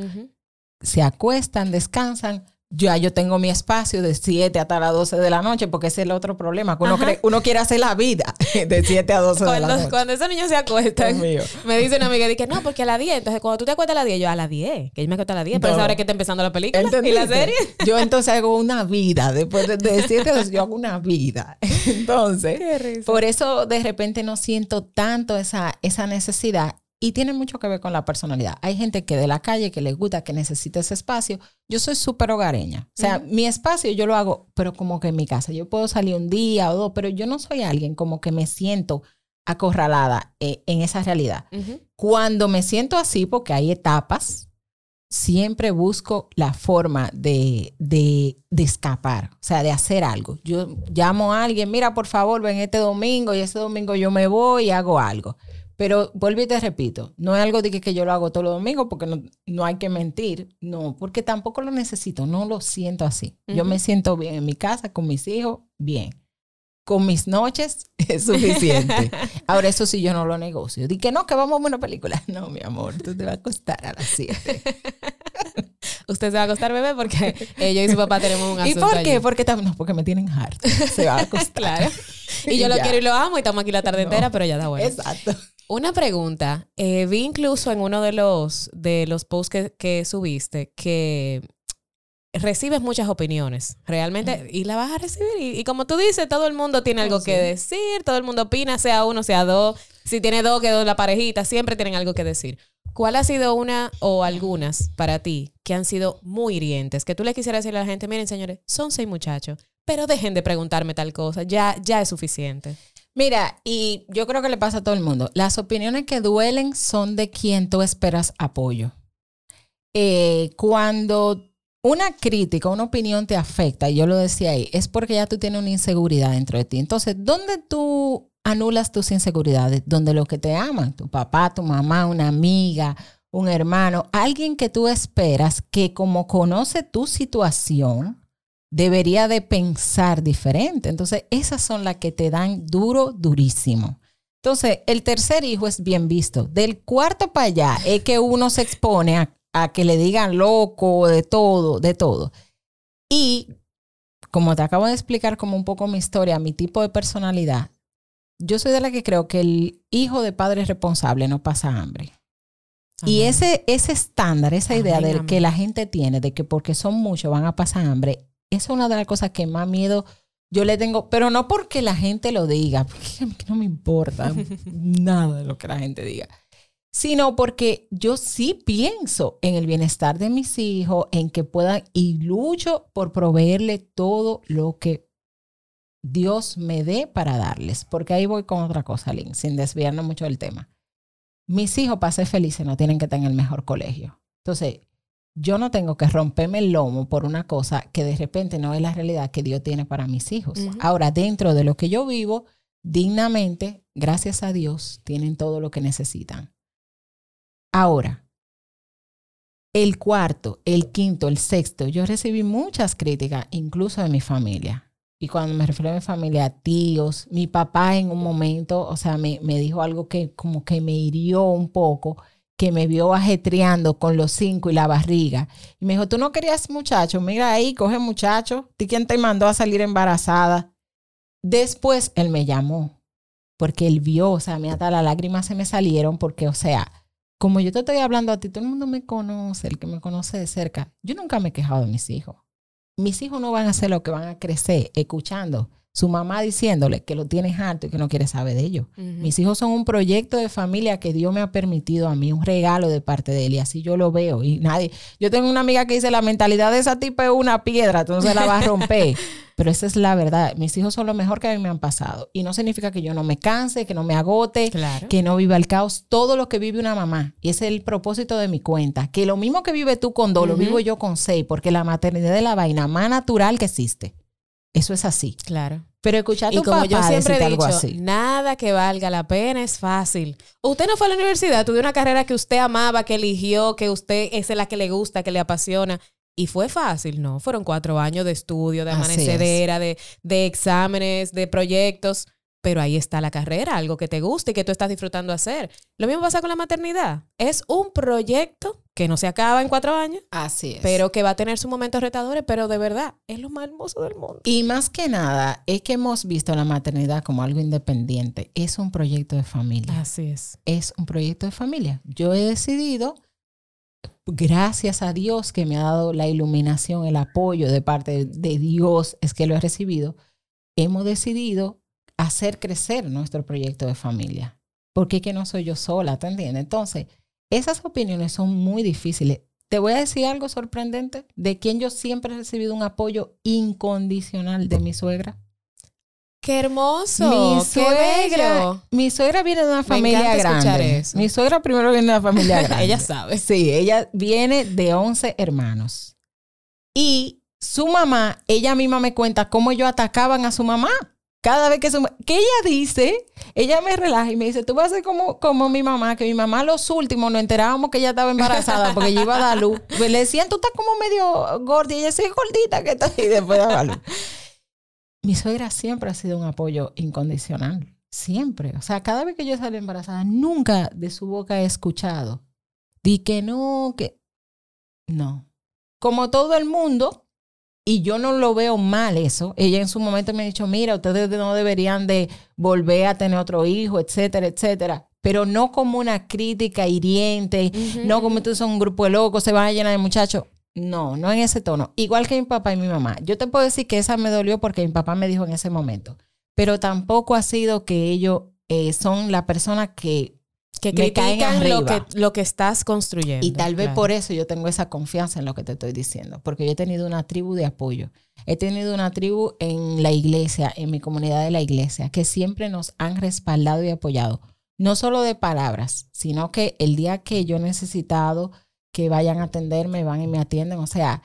Se acuestan, descansan. Ya yo tengo mi espacio de 7 hasta las 12 de la noche, porque ese es el otro problema, que uno, cree- uno quiere hacer la vida [LAUGHS] de 7 a 12 de la Cuando, noche. cuando esos niños se acuestan, me dice una amiga, dice, no, porque a las 10, entonces cuando tú te acuestas a las 10, yo a las 10, que yo me acuesto a las 10, pero No. esa hora es que está empezando la película y ¿Entendiste? la serie. Yo entonces hago una vida, después de, de 7 a 12 yo hago una vida. [LAUGHS] Entonces, por eso de repente no siento tanto esa, esa necesidad y tiene mucho que ver con la personalidad. Hay gente que de la calle que le gusta, que necesita ese espacio. Yo soy súper hogareña. O sea, mi espacio yo lo hago, pero como que en mi casa. Yo puedo salir un día o dos, pero yo no soy alguien como que me siento acorralada eh, en esa realidad. Cuando me siento así, porque hay etapas, siempre busco la forma de, de, de escapar, o sea, de hacer algo. Yo llamo a alguien, mira, por favor, ven este domingo y ese domingo yo me voy y hago algo. Pero vuelvo y te repito, no es algo de que, que yo lo hago todos los domingos porque no, no hay que mentir, no, porque tampoco lo necesito, no lo siento así. Yo me siento bien en mi casa, con mis hijos, bien. Con mis noches [LAUGHS] es suficiente. Ahora, eso sí yo no lo negocio. Di que no, que vamos a ver una película. [LAUGHS] No, mi amor, tú te vas a acostar a las 7. [LAUGHS] Usted se va a acostar, bebé, porque eh, yo y su papá tenemos un ¿Y asunto por qué? allí. Porque no, porque me tienen harto. Se va a acostar. Claro. Y yo lo quiero y lo amo y estamos aquí la tarde No. entera, pero ya está bueno. Exacto. Una pregunta. eh, vi incluso en uno de los, de los posts que, que subiste que recibes muchas opiniones, realmente, y la vas a recibir. Y, y como tú dices, todo el mundo tiene algo Oh, que decir, todo el mundo opina, sea uno, sea dos. Si tiene dos, que dos la parejita, siempre tienen algo que decir. ¿Cuál ha sido una o algunas para ti que han sido muy hirientes? Que tú le quisieras decirle a la gente, miren señores, son seis muchachos, pero dejen de preguntarme tal cosa, ya, ya es suficiente. Mira, y yo creo que le pasa a todo el mundo. Las opiniones que duelen son de quien tú esperas apoyo. Eh, cuando una crítica, una opinión te afecta, y yo lo decía ahí, es porque ya tú tienes una inseguridad dentro de ti. Entonces, ¿dónde tú anulas tus inseguridades? Donde los que te aman, tu papá, tu mamá, una amiga, un hermano, alguien que tú esperas que como conoce tu situación, debería de pensar diferente. Entonces, esas son las que te dan duro, durísimo. Entonces, el tercer hijo es bien visto. Del cuarto para allá es que uno se expone a, a que le digan loco, de todo, de todo. Y como te acabo de explicar como un poco mi historia, mi tipo de personalidad, yo soy de la que creo que el hijo de padre responsable no pasa hambre. Y ese, ese estándar, esa idea Amén, de amén. que la gente tiene de que porque son muchos van a pasar hambre, esa es una de las cosas que más miedo Yo le tengo, pero no porque la gente lo diga, porque a mí no me importa [LAUGHS] nada de lo que la gente diga, sino porque yo sí pienso en el bienestar de mis hijos, en que puedan y lucho por proveerle todo lo que Dios me dé para darles. Porque ahí voy con otra cosa, Lynn, sin desviarnos mucho del tema. Mis hijos, para ser felices, no tienen que estar en el mejor colegio. Entonces, yo no tengo que romperme el lomo por una cosa que de repente no es la realidad que Dios tiene para mis hijos. Ahora, dentro de lo que yo vivo, dignamente, gracias a Dios, tienen todo lo que necesitan. Ahora, el cuarto, el quinto, el sexto, yo recibí muchas críticas, incluso de mi familia. Y cuando me refiero a mi familia, tíos, mi papá en un momento, o sea, me, me dijo algo que como que me hirió un poco, que me vio ajetreando con los cinco y la barriga. Y me dijo, tú no querías muchacho, mira ahí, coge muchacho, ¿tú quién te mandó a salir embarazada? Después él me llamó, porque él vio, o sea, a mí hasta las lágrimas se me salieron, porque, o sea, como yo te estoy hablando a ti, todo el mundo me conoce, el que me conoce de cerca, yo nunca me he quejado de mis hijos mis hijos no van a hacer lo que van a crecer escuchando su mamá diciéndole que lo tienes harto y que no quiere saber de ello. Mis hijos son un proyecto de familia que Dios me ha permitido a mí, un regalo de parte de él, y así yo lo veo. Y nadie, yo tengo una amiga que dice, la mentalidad de esa tipa es una piedra, entonces la va a romper. [LAUGHS] Pero esa es la verdad. Mis hijos son lo mejor que a mí me han pasado. Y no significa que yo no me canse, que no me agote, que no viva el caos. Todo lo que vive una mamá. Y ese es el propósito de mi cuenta. Que lo mismo que vive tú con dos, lo vivo yo con seis. Porque la maternidad es la vaina más natural que existe. Eso es así. Claro. Pero escuchar a tu y como yo siempre he dicho, así. nada que valga la pena es fácil. Usted no fue a la universidad, tuvo una carrera que usted amaba, que eligió, que usted es la que le gusta, que le apasiona. Y fue fácil, ¿no? Fueron cuatro años de estudio, de amanecedera, de, de exámenes, de proyectos. Pero ahí está la carrera, algo que te gusta y que tú estás disfrutando hacer. Lo mismo pasa con la maternidad. Es un proyecto que no se acaba en cuatro años. Así es. Pero que va a tener sus momentos retadores, pero de verdad es lo más hermoso del mundo. Y más que nada, es que hemos visto la maternidad como algo independiente. Es un proyecto de familia. Así es. Es un proyecto de familia. Yo he decidido, gracias a Dios que me ha dado la iluminación, el apoyo de parte de Dios, es que lo he recibido. Hemos decidido hacer crecer nuestro proyecto de familia. Porque es que no soy yo sola, ¿te entiendes? Entonces, esas opiniones son muy difíciles. Te voy a decir algo sorprendente, de quien yo siempre he recibido un apoyo incondicional de mi suegra. ¡Qué hermoso! Mi suegra, mi suegra viene de una familia grande. Mi suegra primero viene de una familia [LAUGHS] grande. ella sabe. Sí, ella viene de 11 hermanos. Y su mamá, ella misma me cuenta cómo ellos atacaban a su mamá. Cada vez que, su, que ella dice, ella me relaja y me dice, tú vas a ser como, como mi mamá, que mi mamá los últimos nos enterábamos que ella estaba embarazada porque ella iba a dar luz. Pues le decían, tú estás como medio gorda y ella es gordita que está y después daba luz. Mi suegra siempre ha sido un apoyo incondicional, siempre. O sea, cada vez que yo salí embarazada, nunca de su boca he escuchado. Di que no, que... No. Como todo el mundo, y yo no lo veo mal eso. Ella en su momento me ha dicho, mira, ustedes no deberían de volver a tener otro hijo, etcétera, etcétera. Pero no como una crítica hiriente, no como tú son un grupo de locos, se van a llenar de muchachos. No, no en ese tono. Igual que mi papá y mi mamá. Yo te puedo decir que esa me dolió porque mi papá me dijo en ese momento. Pero tampoco ha sido que ellos eh, son la persona que que critican lo que, lo que estás construyendo. Y tal vez por eso yo tengo esa confianza en lo que te estoy diciendo, porque yo he tenido una tribu de apoyo. He tenido una tribu en la iglesia, en mi comunidad de la iglesia, que siempre nos han respaldado y apoyado, no solo de palabras, sino que el día que yo he necesitado que vayan a atenderme, van y me atienden. O sea,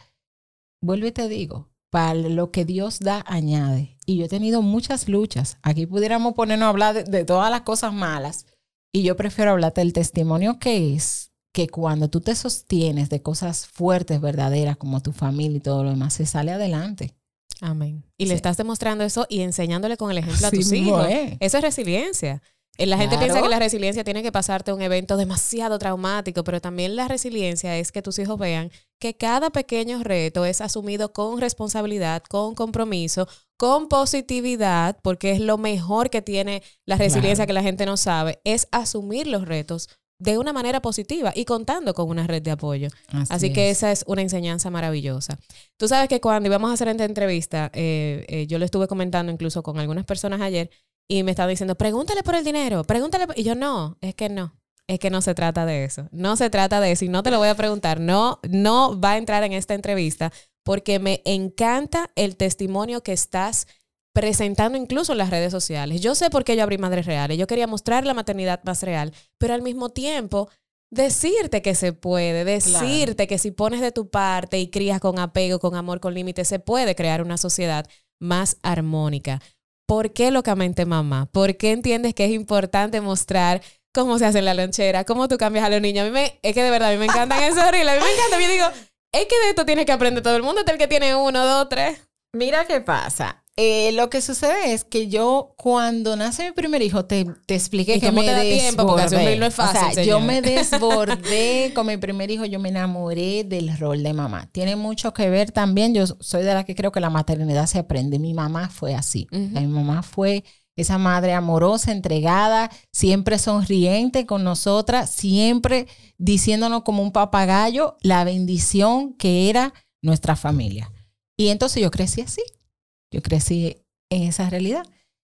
vuelvo y te digo, para lo que Dios da, añade. Y yo he tenido muchas luchas. Aquí pudiéramos ponernos a hablar de todas las cosas malas y yo prefiero hablarte del testimonio que es que cuando tú te sostienes de cosas fuertes, verdaderas, como tu familia y todo lo demás, se sale adelante. Amén. Y le estás demostrando eso y enseñándole con el ejemplo a tus hijos. Eso es resiliencia. Eh, la gente piensa que la resiliencia tiene que pasarte un evento demasiado traumático, pero también la resiliencia es que tus hijos vean que cada pequeño reto es asumido con responsabilidad, con compromiso, con positividad, porque es lo mejor que tiene la resiliencia que la gente no sabe, es asumir los retos de una manera positiva y contando con una red de apoyo. Así, que esa es una enseñanza maravillosa. Tú sabes que cuando íbamos a hacer esta entrevista, eh, eh, yo le estuve comentando incluso con algunas personas ayer y me estaba diciendo, pregúntale por el dinero, pregúntale. Y yo, no, es que no. Es que no se trata de eso. No se trata de eso. Y no te lo voy a preguntar. No, no va a entrar en esta entrevista porque me encanta el testimonio que estás presentando incluso en las redes sociales. Yo sé por qué yo abrí Madres Reales. Yo quería mostrar la maternidad más real, pero al mismo tiempo decirte que se puede, decirte que si pones de tu parte y crías con apego, con amor, con límites, se puede crear una sociedad más armónica. ¿Por qué locamente mamá? ¿Por qué entiendes que es importante mostrar cómo se hace la lonchera, cómo tú cambias a los niños? A mí me, es que de verdad, a mí me encantan esos [LAUGHS] horrible, a mí me encanta. Yo digo, es que de esto tiene que aprender todo el mundo, el que tiene uno, dos, tres. Mira qué pasa. Eh, lo que sucede es que yo, cuando nace mi primer hijo, te, te expliqué que me desbordé. Tiempo? Porque no es fácil, o sea, yo me [LAUGHS] desbordé con mi primer hijo, yo me enamoré del rol de mamá. Tiene mucho que ver también, yo soy de la que creo que la maternidad se aprende. Mi mamá fue así. Mi mamá fue esa madre amorosa, entregada, siempre sonriente con nosotras, siempre diciéndonos como un papagayo la bendición que era nuestra familia. Y entonces yo crecí así. Yo crecí en esa realidad.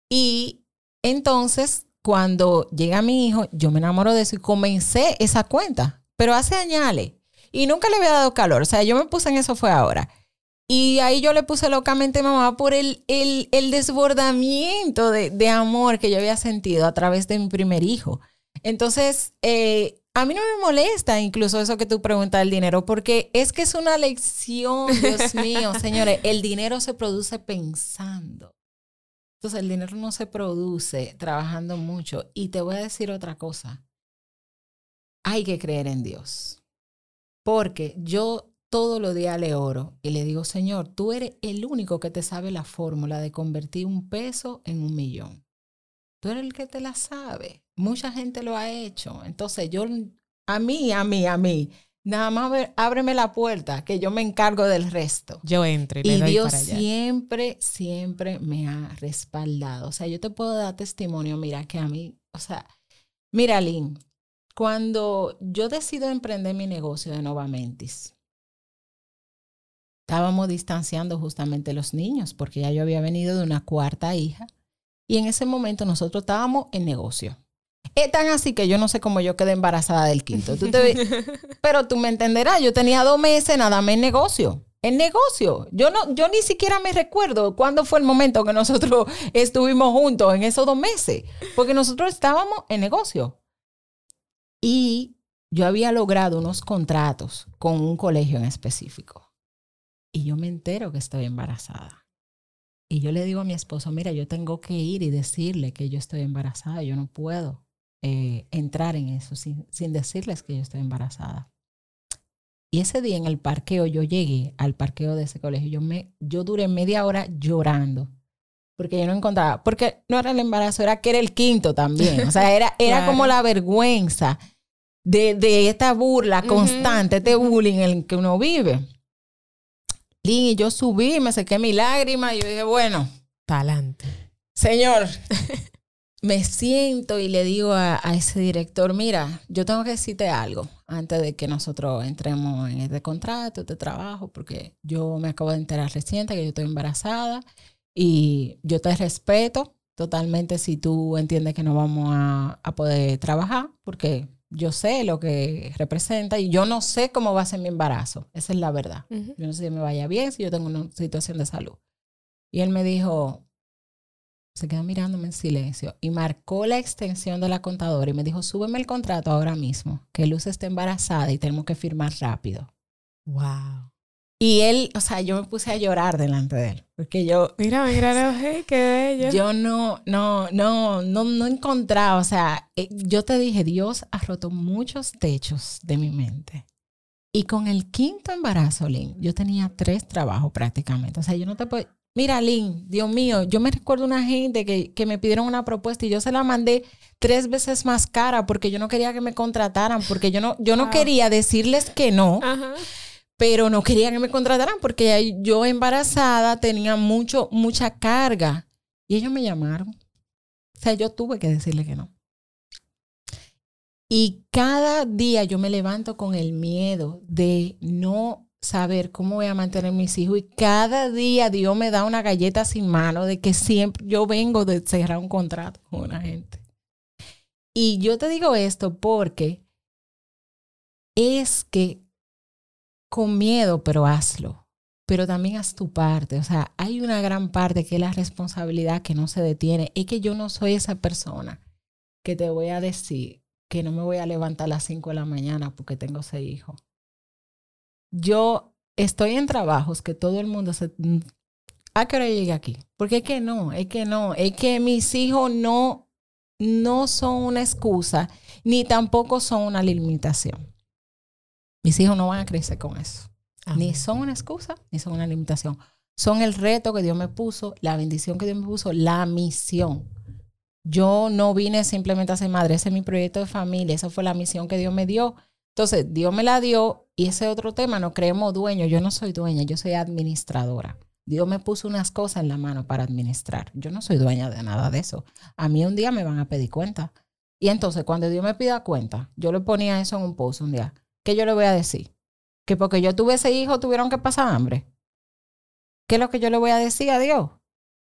Y entonces, cuando llega mi hijo, yo me enamoro de eso y comencé esa cuenta, pero hace años. Y nunca le había dado calor. O sea, yo me puse en eso fue ahora. Y ahí yo le puse locamente mamá por el, el, el desbordamiento de, de, amor que yo había sentido a través de mi primer hijo. Entonces, eh, a mí no me molesta incluso eso que tú preguntas del dinero, porque es que es una lección, Dios [LAUGHS] mío, señores, el dinero se produce pensando. Entonces el dinero no se produce trabajando mucho. Y te voy a decir otra cosa. Hay que creer en Dios. Porque yo todos los días le oro y le digo, Señor, tú eres el único que te sabe la fórmula de convertir un peso en un millón. Tú eres el que te la sabe. Mucha gente lo ha hecho. Entonces yo, a mí, a mí, a mí, nada más ábreme la puerta, que yo me encargo del resto. Yo entre. Y, Dios siempre, siempre me ha respaldado. O sea, yo te puedo dar testimonio, mira, que a mí, o sea, mira, Lynn, cuando yo decido emprender mi negocio de Novamentis, estábamos distanciando justamente los niños, porque ya yo había venido de una cuarta hija y en ese momento nosotros estábamos en negocio. Es tan así que yo no sé cómo yo quedé embarazada del quinto. [LAUGHS] pero tú me entenderás, yo tenía dos meses nada más en negocio. En negocio. Yo, no, yo ni siquiera me recuerdo cuándo fue el momento que nosotros [LAUGHS] estuvimos juntos en esos dos meses. Porque nosotros estábamos en negocio. Y yo había logrado unos contratos con un colegio en específico. Y yo me entero que estoy embarazada. Y yo le digo a mi esposo, mira, yo tengo que ir y decirle que yo estoy embarazada, yo no puedo eh, entrar en eso sin, sin decirles que yo estoy embarazada. Y ese día en el parqueo, yo llegué al parqueo de ese colegio, yo, me, yo duré media hora llorando, porque yo no encontraba, porque no era el embarazo, era que era el quinto también, o sea, era, [LAUGHS] era como la vergüenza de, de esta burla constante, este bullying en el que uno vive y yo subí, me saqué mi lágrima y yo dije, bueno, talante. Señor, [LAUGHS] me siento y le digo a, ese director, mira, yo tengo que decirte algo antes de que nosotros entremos en este contrato, este trabajo, porque yo me acabo de enterar reciente que yo estoy embarazada y yo te respeto totalmente si tú entiendes que no vamos a, a poder trabajar, porque yo sé lo que representa y yo no sé cómo va a ser mi embarazo. Esa es la verdad. Yo no sé si me vaya bien, si yo tengo una situación de salud. Y él me dijo, se quedó mirándome en silencio y marcó la extensión de la contadora y me dijo, súbeme el contrato ahora mismo, que Luz está embarazada y tenemos que firmar rápido. Wow. Y él, o sea, yo me puse a llorar delante de él, porque yo... Mira, mira, [LAUGHS] qué bello. Yo no, no, no, no, no encontraba, o sea, eh, yo te dije, Dios ha roto muchos techos de mi mente. Y con el quinto embarazo, Lynn, yo tenía tres trabajos prácticamente. O sea, yo no te puedo... Mira, Lynn, Dios mío, yo me recuerdo una gente que, que me pidieron una propuesta y yo se la mandé tres veces más cara porque yo no quería que me contrataran, porque yo no, yo no quería decirles que no. Ajá pero no querían que me contrataran porque yo embarazada tenía mucho, mucha carga. Y ellos me llamaron. O sea, yo tuve que decirle que no. Y cada día yo me levanto con el miedo de no saber cómo voy a mantener mis hijos y cada día Dios me da una galleta sin mano de que siempre yo vengo de cerrar un contrato con una gente. Y yo te digo esto porque es que con miedo, pero hazlo. Pero también haz tu parte. O sea, hay una gran parte que es la responsabilidad que no se detiene. Es que yo no soy esa persona que te voy a decir que no me voy a levantar a las 5 de la mañana porque tengo seis hijos. Yo estoy en trabajos que todo el mundo se... ¿A qué hora llegué aquí? Porque es que no, es que no, es que mis hijos no, no son una excusa, ni tampoco son una limitación. Mis hijos no van a crecer con eso. Ni son una excusa, ni son una limitación. Son el reto que Dios me puso, la bendición que Dios me puso, la misión. Yo no vine simplemente a ser madre, ese es mi proyecto de familia, esa fue la misión que Dios me dio. Entonces, Dios me la dio y ese otro tema, no creemos dueño, yo no soy dueña, yo soy administradora. Dios me puso unas cosas en la mano para administrar. Yo no soy dueña de nada de eso. A mí un día me van a pedir cuenta. Y entonces, cuando Dios me pida cuenta, yo le ponía eso en un post un día. ¿Qué yo le voy a decir? Que porque yo tuve ese hijo tuvieron que pasar hambre. ¿Qué es lo que yo le voy a decir a Dios?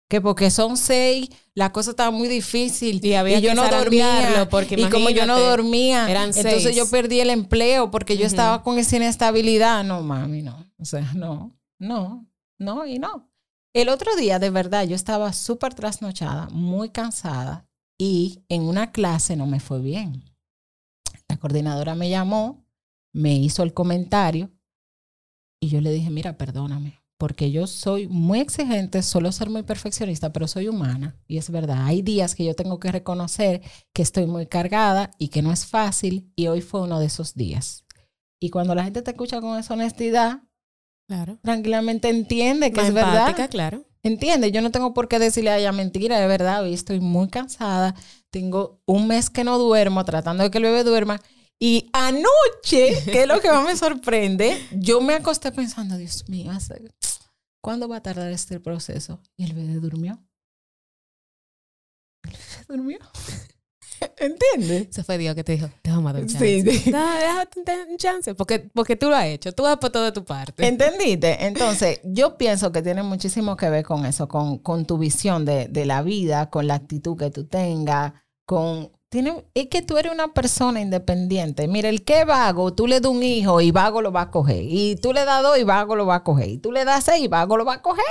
Que porque son seis, la cosa estaba muy difícil. Y había yo que no dormía. porque y como yo no dormía, eran entonces seis. yo perdí el empleo porque yo estaba con esa inestabilidad. No, mami, no. O sea, no, no, no y no. El otro día, de verdad, yo estaba súper trasnochada, muy cansada y en una clase no me fue bien. La coordinadora me llamó, me hizo el comentario y yo le dije, mira, perdóname, porque yo soy muy exigente, solo ser muy perfeccionista, pero soy humana y es verdad. Hay días que yo tengo que reconocer que estoy muy cargada y que no es fácil y hoy fue uno de esos días. Y cuando la gente te escucha con esa honestidad, Claro. tranquilamente entiende que Más es verdad. empática, claro. Entiende, yo no tengo por qué decirle a ella mentira, de verdad, hoy estoy muy cansada, tengo un mes que no duermo, tratando de que el bebé duerma. Y anoche, que es lo que más me sorprende, yo me acosté pensando, Dios mío, ¿cuándo va a tardar este proceso? Y el bebé durmió. El bebé durmió. [LAUGHS] ¿Entiendes? Eso fue Dios que te dijo, déjame dar un Sí, chance. sí. No, déjate un chance, porque, porque tú lo has hecho, tú has puesto de tu parte. ¿Entendiste? Entonces, yo pienso que tiene muchísimo que ver con eso, con, con tu visión de, de la vida, con la actitud que tú tengas, con... Tiene, es que tú eres una persona independiente. Mira, el que vago, tú le das un hijo y vago lo va a coger. Y tú le das dos y vago lo va a coger. Y tú le das seis y vago lo va a coger.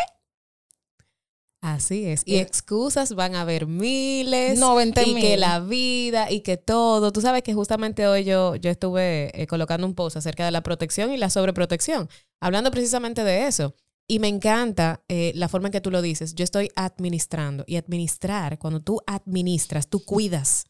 Así es. Y Eh, excusas van a haber miles. No, 20 y que la vida y que todo. Tú sabes que justamente hoy yo, yo estuve eh, colocando un post acerca de la protección y la sobreprotección, hablando precisamente de eso. Y me encanta eh, la forma en que tú lo dices. Yo estoy administrando. Y administrar, cuando tú administras, tú cuidas.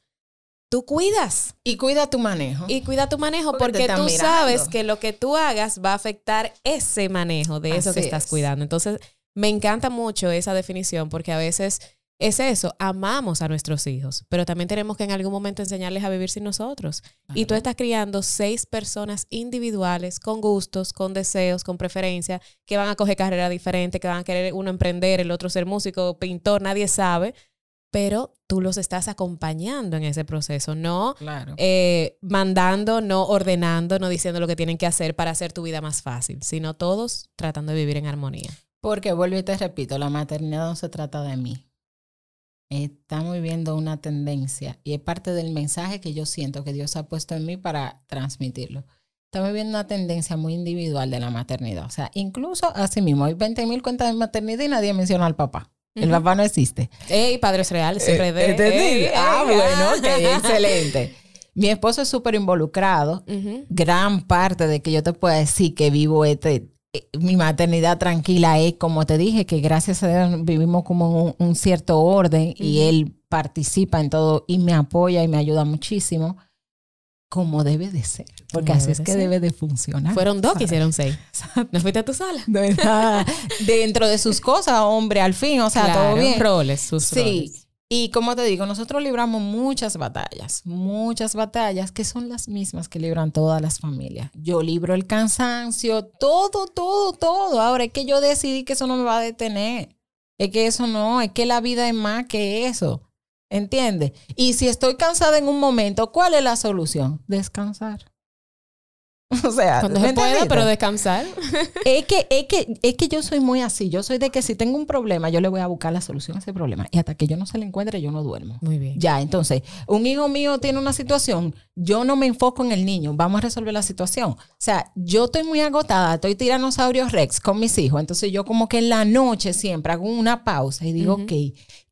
Tú cuidas. Y cuida tu manejo. Y cuida tu manejo Porque tú mirando. sabes que lo que tú hagas va a afectar ese manejo de eso Así que estás es. cuidando. Entonces, me encanta mucho esa definición porque a veces es eso, amamos a nuestros hijos, pero también tenemos que en algún momento enseñarles a vivir sin nosotros. Y tú estás criando seis personas individuales, con gustos, con deseos, con preferencias, que van a coger carrera diferente, que van a querer uno emprender, el otro ser músico, pintor, nadie sabe, pero tú los estás acompañando en ese proceso, no Claro. eh, mandando, no ordenando, no diciendo lo que tienen que hacer para hacer tu vida más fácil, sino todos tratando de vivir en armonía. Porque vuelvo y te repito, la maternidad no se trata de mí. Estamos viviendo una tendencia y es parte del mensaje que yo siento que Dios ha puesto en mí para transmitirlo. Estamos viviendo una tendencia muy individual de la maternidad. O sea, incluso así mismo, hay 20 mil cuentas de maternidad y nadie menciona al papá. El papá no existe. Ey, padres reales, Eh, RD. ¿entendí? ey, ah, ey, bueno, ah. excelente. Mi esposo es súper involucrado gran parte de que yo te pueda decir que vivo este, eh, mi maternidad tranquila es, como te dije, que gracias a Dios vivimos como un, un cierto orden y él participa en todo y me apoya y me ayuda muchísimo, como debe de ser, porque así es que ser. debe de funcionar. Fueron dos que hicieron seis. ¿No fuiste tú sola? De verdad. [LAUGHS] Dentro de sus cosas, hombre, al fin, o sea, todo Claro, bien. roles, sus Sí. roles. Y como te digo, nosotros libramos muchas batallas, muchas batallas que son las mismas que libran todas las familias. Yo libro el cansancio, todo, todo, todo. Ahora es que yo decidí que eso no me va a detener. Es que eso no, es que la vida es más que eso. ¿Entiendes? Y si estoy cansada en un momento, ¿cuál es la solución? Descansar. [LAUGHS] O sea, Cuando ¿me se pueda, pero descansar. [LAUGHS] Es que, es, que, es que yo soy muy así. Yo soy de que si tengo un problema, yo le voy a buscar la solución a ese problema. Y hasta que yo no se le encuentre, yo no duermo. Muy bien. Ya, entonces, un hijo mío tiene una situación, yo no me enfoco en el niño, vamos a resolver la situación. O sea, yo estoy muy agotada, estoy tiranosaurio rex con mis hijos, entonces yo como que en la noche siempre hago una pausa y digo, Ujú. ok,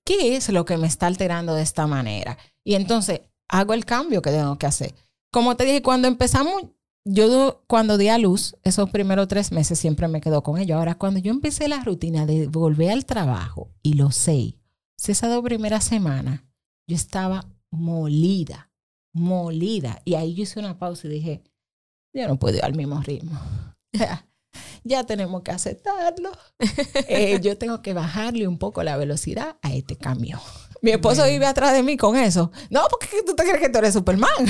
¿qué es lo que me está alterando de esta manera? Y entonces hago el cambio que tengo que hacer. Como te dije, cuando empezamos, yo do- cuando di a luz, esos primeros tres meses siempre me quedo con ellos. Ahora, cuando yo empecé la rutina de volver al trabajo y lo sé, esas dos primeras semanas, yo estaba molida, molida. Y ahí yo hice una pausa y dije, yo no puedo ir al mismo ritmo. [LAUGHS] Ya tenemos que aceptarlo. [LAUGHS] Eh, yo tengo que bajarle un poco la velocidad a este camión. Mi esposo vive atrás de mí con eso. No, porque tú te crees que tú eres Superman. [LAUGHS]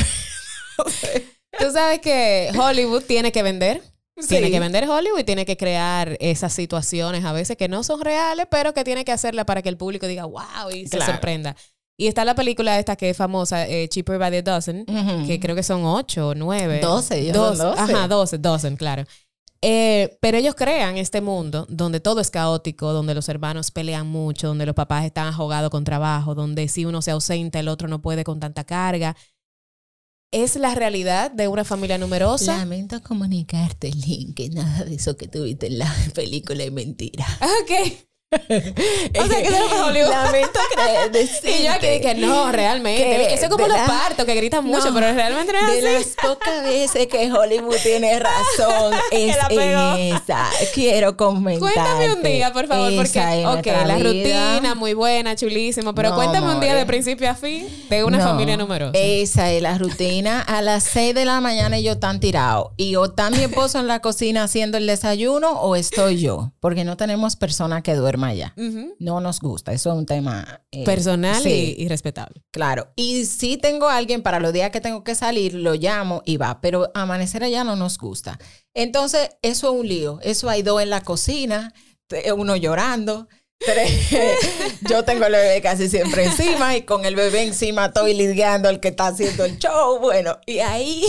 Tú sabes que Hollywood tiene que vender. Sí. Tiene que vender Hollywood y tiene que crear esas situaciones a veces que no son reales, pero que tiene que hacerla para que el público diga wow y se sorprenda. Y está la película esta que es famosa, eh, Cheaper by the Dozen, Ujú. que creo que son ocho o nueve. Doce, ellos son doce. Ajá, doce, dozen, claro. Eh, pero ellos crean este mundo donde todo es caótico, donde los hermanos pelean mucho, donde los papás están ahogados con trabajo, donde si uno se ausenta, el otro no puede con tanta carga. Es la realidad de una familia numerosa. Lamento comunicarte, Link, que nada de eso que tuviste en la [LAUGHS] película es mentira. Ok. [LAUGHS] O sea, que eso no fue Hollywood. Lamento creer, [LAUGHS] Y yo aquí dije, no, realmente. Que Eso es como los la- partos que gritan mucho, No, pero realmente no es De así. las pocas veces que Hollywood tiene [LAUGHS] razón es la en esa. Quiero comentar. Cuéntame un día, por favor, porque, ok, la rutina, muy buena, chulísimo, pero No, cuéntame un día de principio a fin de una No, familia numerosa. Esa es la rutina. A las 6 de la mañana ellos están tirados. Y o está mi esposo en la cocina haciendo el desayuno o estoy yo. Porque no tenemos persona que duerma No nos gusta. Eso es un tema eh, Personal sí. y, y respetable. Claro, y si tengo a alguien para los días que tengo que salir, lo llamo y va, pero amanecer allá no nos gusta. Entonces, eso es un lío. Eso hay dos en la cocina, uno llorando. [LAUGHS] Yo tengo el bebé casi siempre encima y con el bebé encima estoy lidiando el que está haciendo el show. Bueno, y ahí,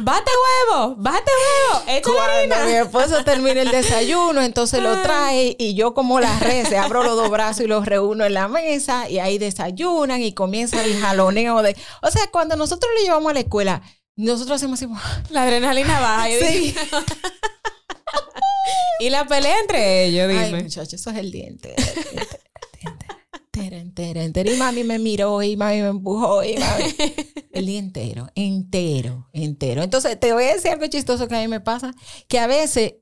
¡Bate huevo! ¡Bate huevo! ¡Echa cuando harina! mi esposo termina el desayuno, entonces lo trae y yo como las reces, abro los dos brazos y los reúno en la mesa y ahí desayunan y comienza el jaloneo de... O sea, cuando nosotros le llevamos a la escuela, nosotros hacemos así... La adrenalina baja. yo Sí. [LAUGHS] y la pelea entre ellos, Ay, dime. muchachos, eso es el diente. Entera, entera, entera. Y mami me miró y mami me empujó y mami... [LAUGHS] El día entero, entero, entero. Entonces, te voy a decir algo chistoso que a mí me pasa, que a veces,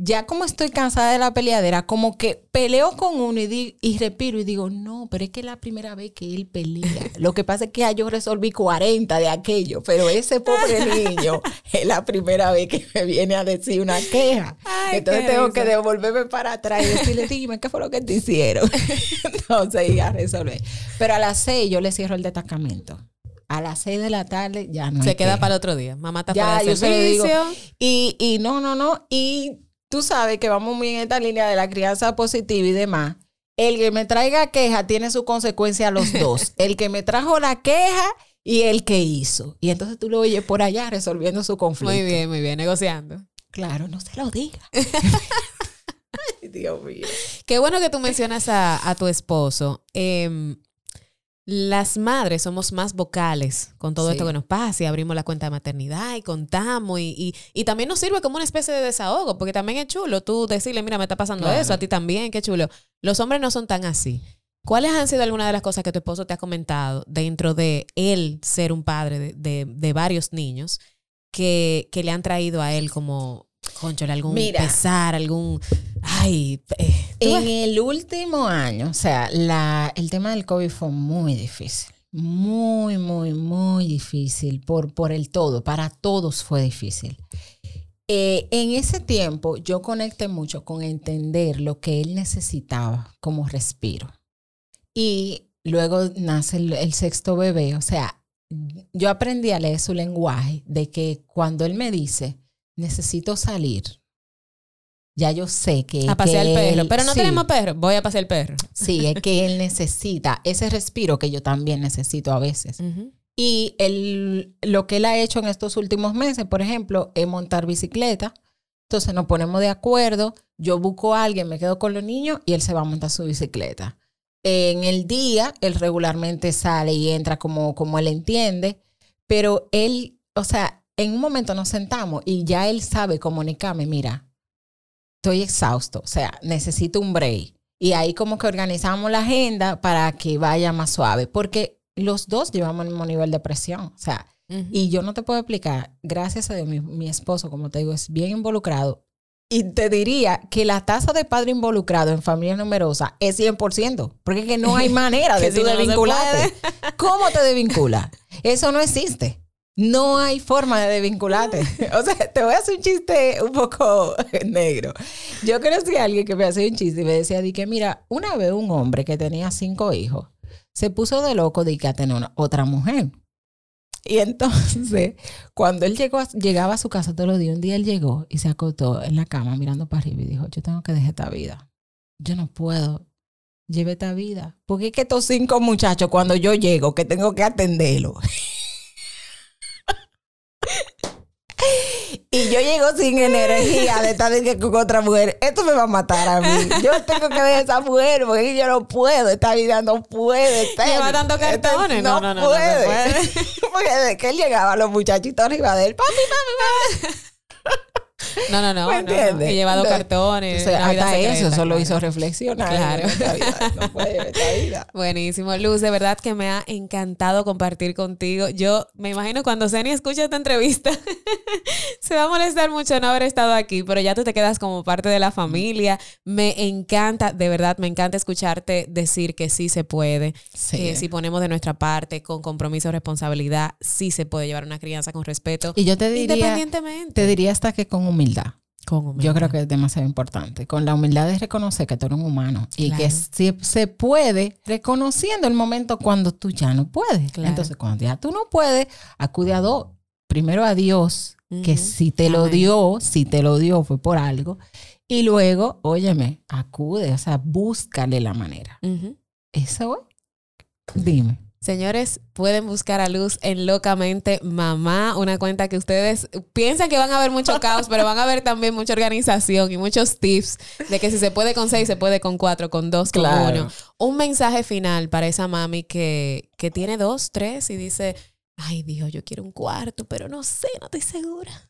ya como estoy cansada de la peleadera, como que peleo con uno y, y respiro y digo, no, pero es que es la primera vez que él pelea. Lo que pasa es que ya yo resolví 40 de aquello, pero ese pobre [LAUGHS] niño es la primera vez que me viene a decir una queja. Ay, Entonces tengo que devolverme para atrás y decirle, [LAUGHS] dime, ¿qué fue lo que te hicieron? [LAUGHS] Entonces, ya resolver. Pero a las 6 yo le cierro el destacamento. A las 6 de la tarde ya no Se queda para el otro día. Mamá está Ya, fuera de yo se lo digo. servicio. Y, y no, no, no. Y tú sabes que vamos muy en esta línea de la crianza positiva y demás. El que me traiga queja tiene su consecuencia a los dos. [LAUGHS] El que me trajo la queja y el que hizo. Y entonces tú lo oyes por allá resolviendo su conflicto. Muy bien, muy bien, negociando. Claro, no se lo diga. [LAUGHS] Ay, Dios mío. Qué bueno que tú mencionas a, a tu esposo. Em, las madres somos más vocales con todo Sí. esto que nos pasa y abrimos la cuenta de maternidad y contamos y, y- y también nos sirve como una especie de desahogo porque también es chulo tú decirle, mira, me está pasando Claro. eso, a ti también, qué chulo. Los hombres no son tan así. ¿Cuáles han sido algunas de las cosas que tu esposo te ha comentado dentro de él ser un padre de, de- de varios niños que, que le han traído a él como, conchole, algún Mira. pesar, algún... Ay, eh, En el último año, o sea, la, el tema del COVID fue muy difícil. Muy, muy, muy difícil por, por el todo. Para todos fue difícil. Eh, en ese tiempo yo conecté mucho con entender lo que él necesitaba como respiro. Y luego nace el, el sexto bebé. O sea, yo aprendí a leer su lenguaje de que cuando él me dice, necesito salir, ya yo sé que... A pasear el perro. Pero no sí, tenemos perro. Voy a pasear el perro. Sí, es que él necesita ese respiro que yo también necesito a veces. Y el, lo que él ha hecho en estos últimos meses, por ejemplo, es montar bicicleta. Entonces nos ponemos de acuerdo, yo busco a alguien, me quedo con los niños y él se va a montar su bicicleta. En el día, él regularmente sale y entra como, como él entiende, pero él, o sea, en un momento nos sentamos y ya él sabe comunicarme, mira, estoy exhausto, o sea, necesito un break. Y ahí como que organizamos la agenda para que vaya más suave, porque los dos llevamos el mismo nivel de presión, o sea, y yo no te puedo explicar, gracias a Dios, mi, mi esposo, como te digo, es bien involucrado. Y te diría que la tasa de padre involucrado en familia numerosa es 100%, porque es que no hay [LAUGHS] manera de Que si tú no, se desvincularte. ¿Cómo te desvinculas? [LAUGHS] Eso no existe. No hay forma de desvincularte. [LAUGHS] O sea, te voy a hacer un chiste un poco [LAUGHS] negro. Yo conocí a alguien que me hacía un chiste y me decía, di que mira, una vez un hombre que tenía cinco hijos se puso de loco de que a tener una- otra mujer. Y entonces, cuando él llegó a- llegaba a su casa todos los días, un día él llegó y se acostó en la cama mirando para arriba y dijo, yo tengo que dejar esta vida. Yo no puedo. Lleve esta vida. Porque es que estos cinco muchachos, cuando yo llego, que tengo que atenderlo. [LAUGHS] y yo llego sin energía de estar con otra mujer. Esto me va a matar a mí. Yo tengo que dejar a esa mujer porque yo no puedo. Esta vida no puede estar. Lleva tantos Esta- cartones. No, no, no, no se puede. puede. [LAUGHS] porque desde que él llegaba, los muchachitos arriba de él, papi, papi, papi. No, no, no. ¿Me no? He llevado Entonces, cartones. Una vida hasta eso, eso lo hizo reflexionar. Claro. en esta vida. [LAUGHS] No puede esta vida. Buenísimo, Luz, de verdad que me ha encantado compartir contigo. Yo me imagino cuando Zeni escuche esta entrevista, [LAUGHS] se va a molestar mucho no haber estado aquí, pero ya tú te quedas como parte de la familia. Me encanta, de verdad, me encanta escucharte decir que sí se puede, Sí. que si ponemos de nuestra parte con compromiso, responsabilidad, sí se puede llevar una crianza con respeto, Y yo te diría, independientemente. te diría hasta que con humildad. Con humildad. Yo creo que es demasiado importante. Con la humildad de reconocer que tú eres un humano y Claro. que se, se puede reconociendo el momento cuando tú ya no puedes. Claro. Entonces, cuando ya tú no puedes, acude a dos. Primero a Dios, que si te lo Amén. dio, si te lo dio fue por algo. Y luego, óyeme, acude, o sea, búscale la manera. Eso es. Dime. Señores, pueden buscar a Luz en Locamente Mamá, una cuenta que ustedes piensan que van a ver mucho [LAUGHS] caos, pero van a ver también mucha organización y muchos tips de que si se puede con seis, se puede con cuatro, con dos, con Claro. uno. Un mensaje final para esa mami que, que tiene dos, tres y dice, ay Dios, yo quiero un cuarto, pero no sé, no estoy segura.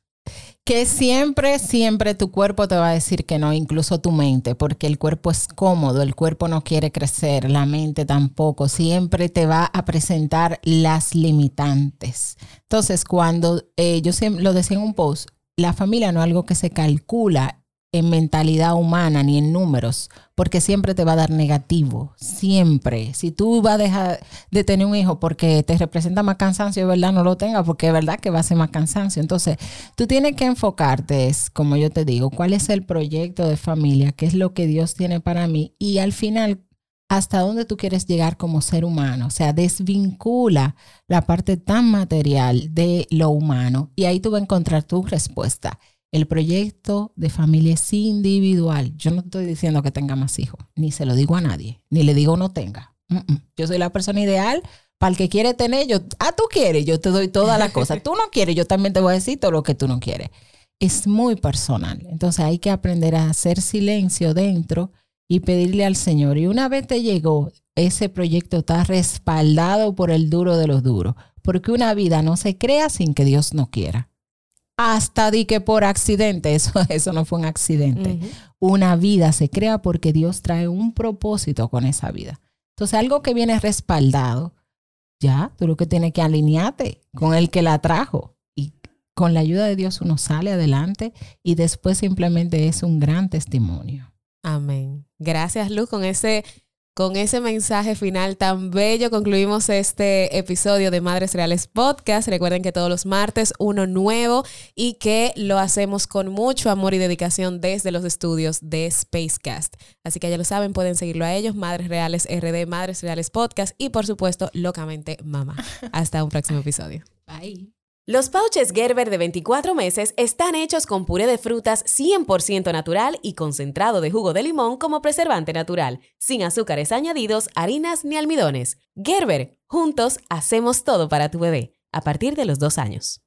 Que siempre, siempre tu cuerpo te va a decir que no, incluso tu mente, porque el cuerpo es cómodo, el cuerpo no quiere crecer, la mente tampoco, siempre te va a presentar las limitantes. Entonces, cuando eh, yo siempre lo decía en un post, la familia no es algo que se calcula en mentalidad humana ni en números, porque siempre te va a dar negativo, siempre. Si tú vas a dejar de tener un hijo porque te representa más cansancio, de verdad no lo tengas, porque es verdad que va a ser más cansancio. Entonces, tú tienes que enfocarte, es como yo te digo, cuál es el proyecto de familia, qué es lo que Dios tiene para mí y al final, hasta dónde tú quieres llegar como ser humano. O sea, desvincula la parte tan material de lo humano y ahí tú vas a encontrar tu respuesta. El proyecto de familia es individual. Yo no estoy diciendo que tenga más hijos, ni se lo digo a nadie, ni le digo no tenga. Yo soy la persona ideal para el que quiere tener. Yo, ah, tú quieres, yo te doy toda la cosa. [LAUGHS] Tú no quieres, yo también te voy a decir todo lo que tú no quieres. Es muy personal. Entonces hay que aprender a hacer silencio dentro y pedirle al Señor. Y una vez te llegó, ese proyecto está respaldado por el duro de los duros. Porque una vida no se crea sin que Dios no quiera. Hasta di que por accidente, [LAUGHS] eso, eso no fue un accidente. Una vida se crea porque Dios trae un propósito con esa vida. Entonces, algo que viene respaldado, ya, tú lo que tienes que alinearte con el que la trajo. Y con la ayuda de Dios uno sale adelante y después simplemente es un gran testimonio. Amén. Gracias, Luz, con ese, con ese mensaje final tan bello. Concluimos este episodio de Madres Reales Podcast. Recuerden que todos los martes uno nuevo y que lo hacemos con mucho amor y dedicación desde los estudios de Spacecast. Así que ya lo saben, pueden seguirlo a ellos, Madres Reales RD, Madres Reales Podcast y por supuesto, locamente mamá. [LAUGHS] Hasta un próximo episodio. Bye. Los pouches Gerber de 24 meses están hechos con puré de frutas 100% natural y concentrado de jugo de limón como preservante natural, sin azúcares añadidos, harinas ni almidones. Gerber, juntos hacemos todo para tu bebé, a partir de los dos años.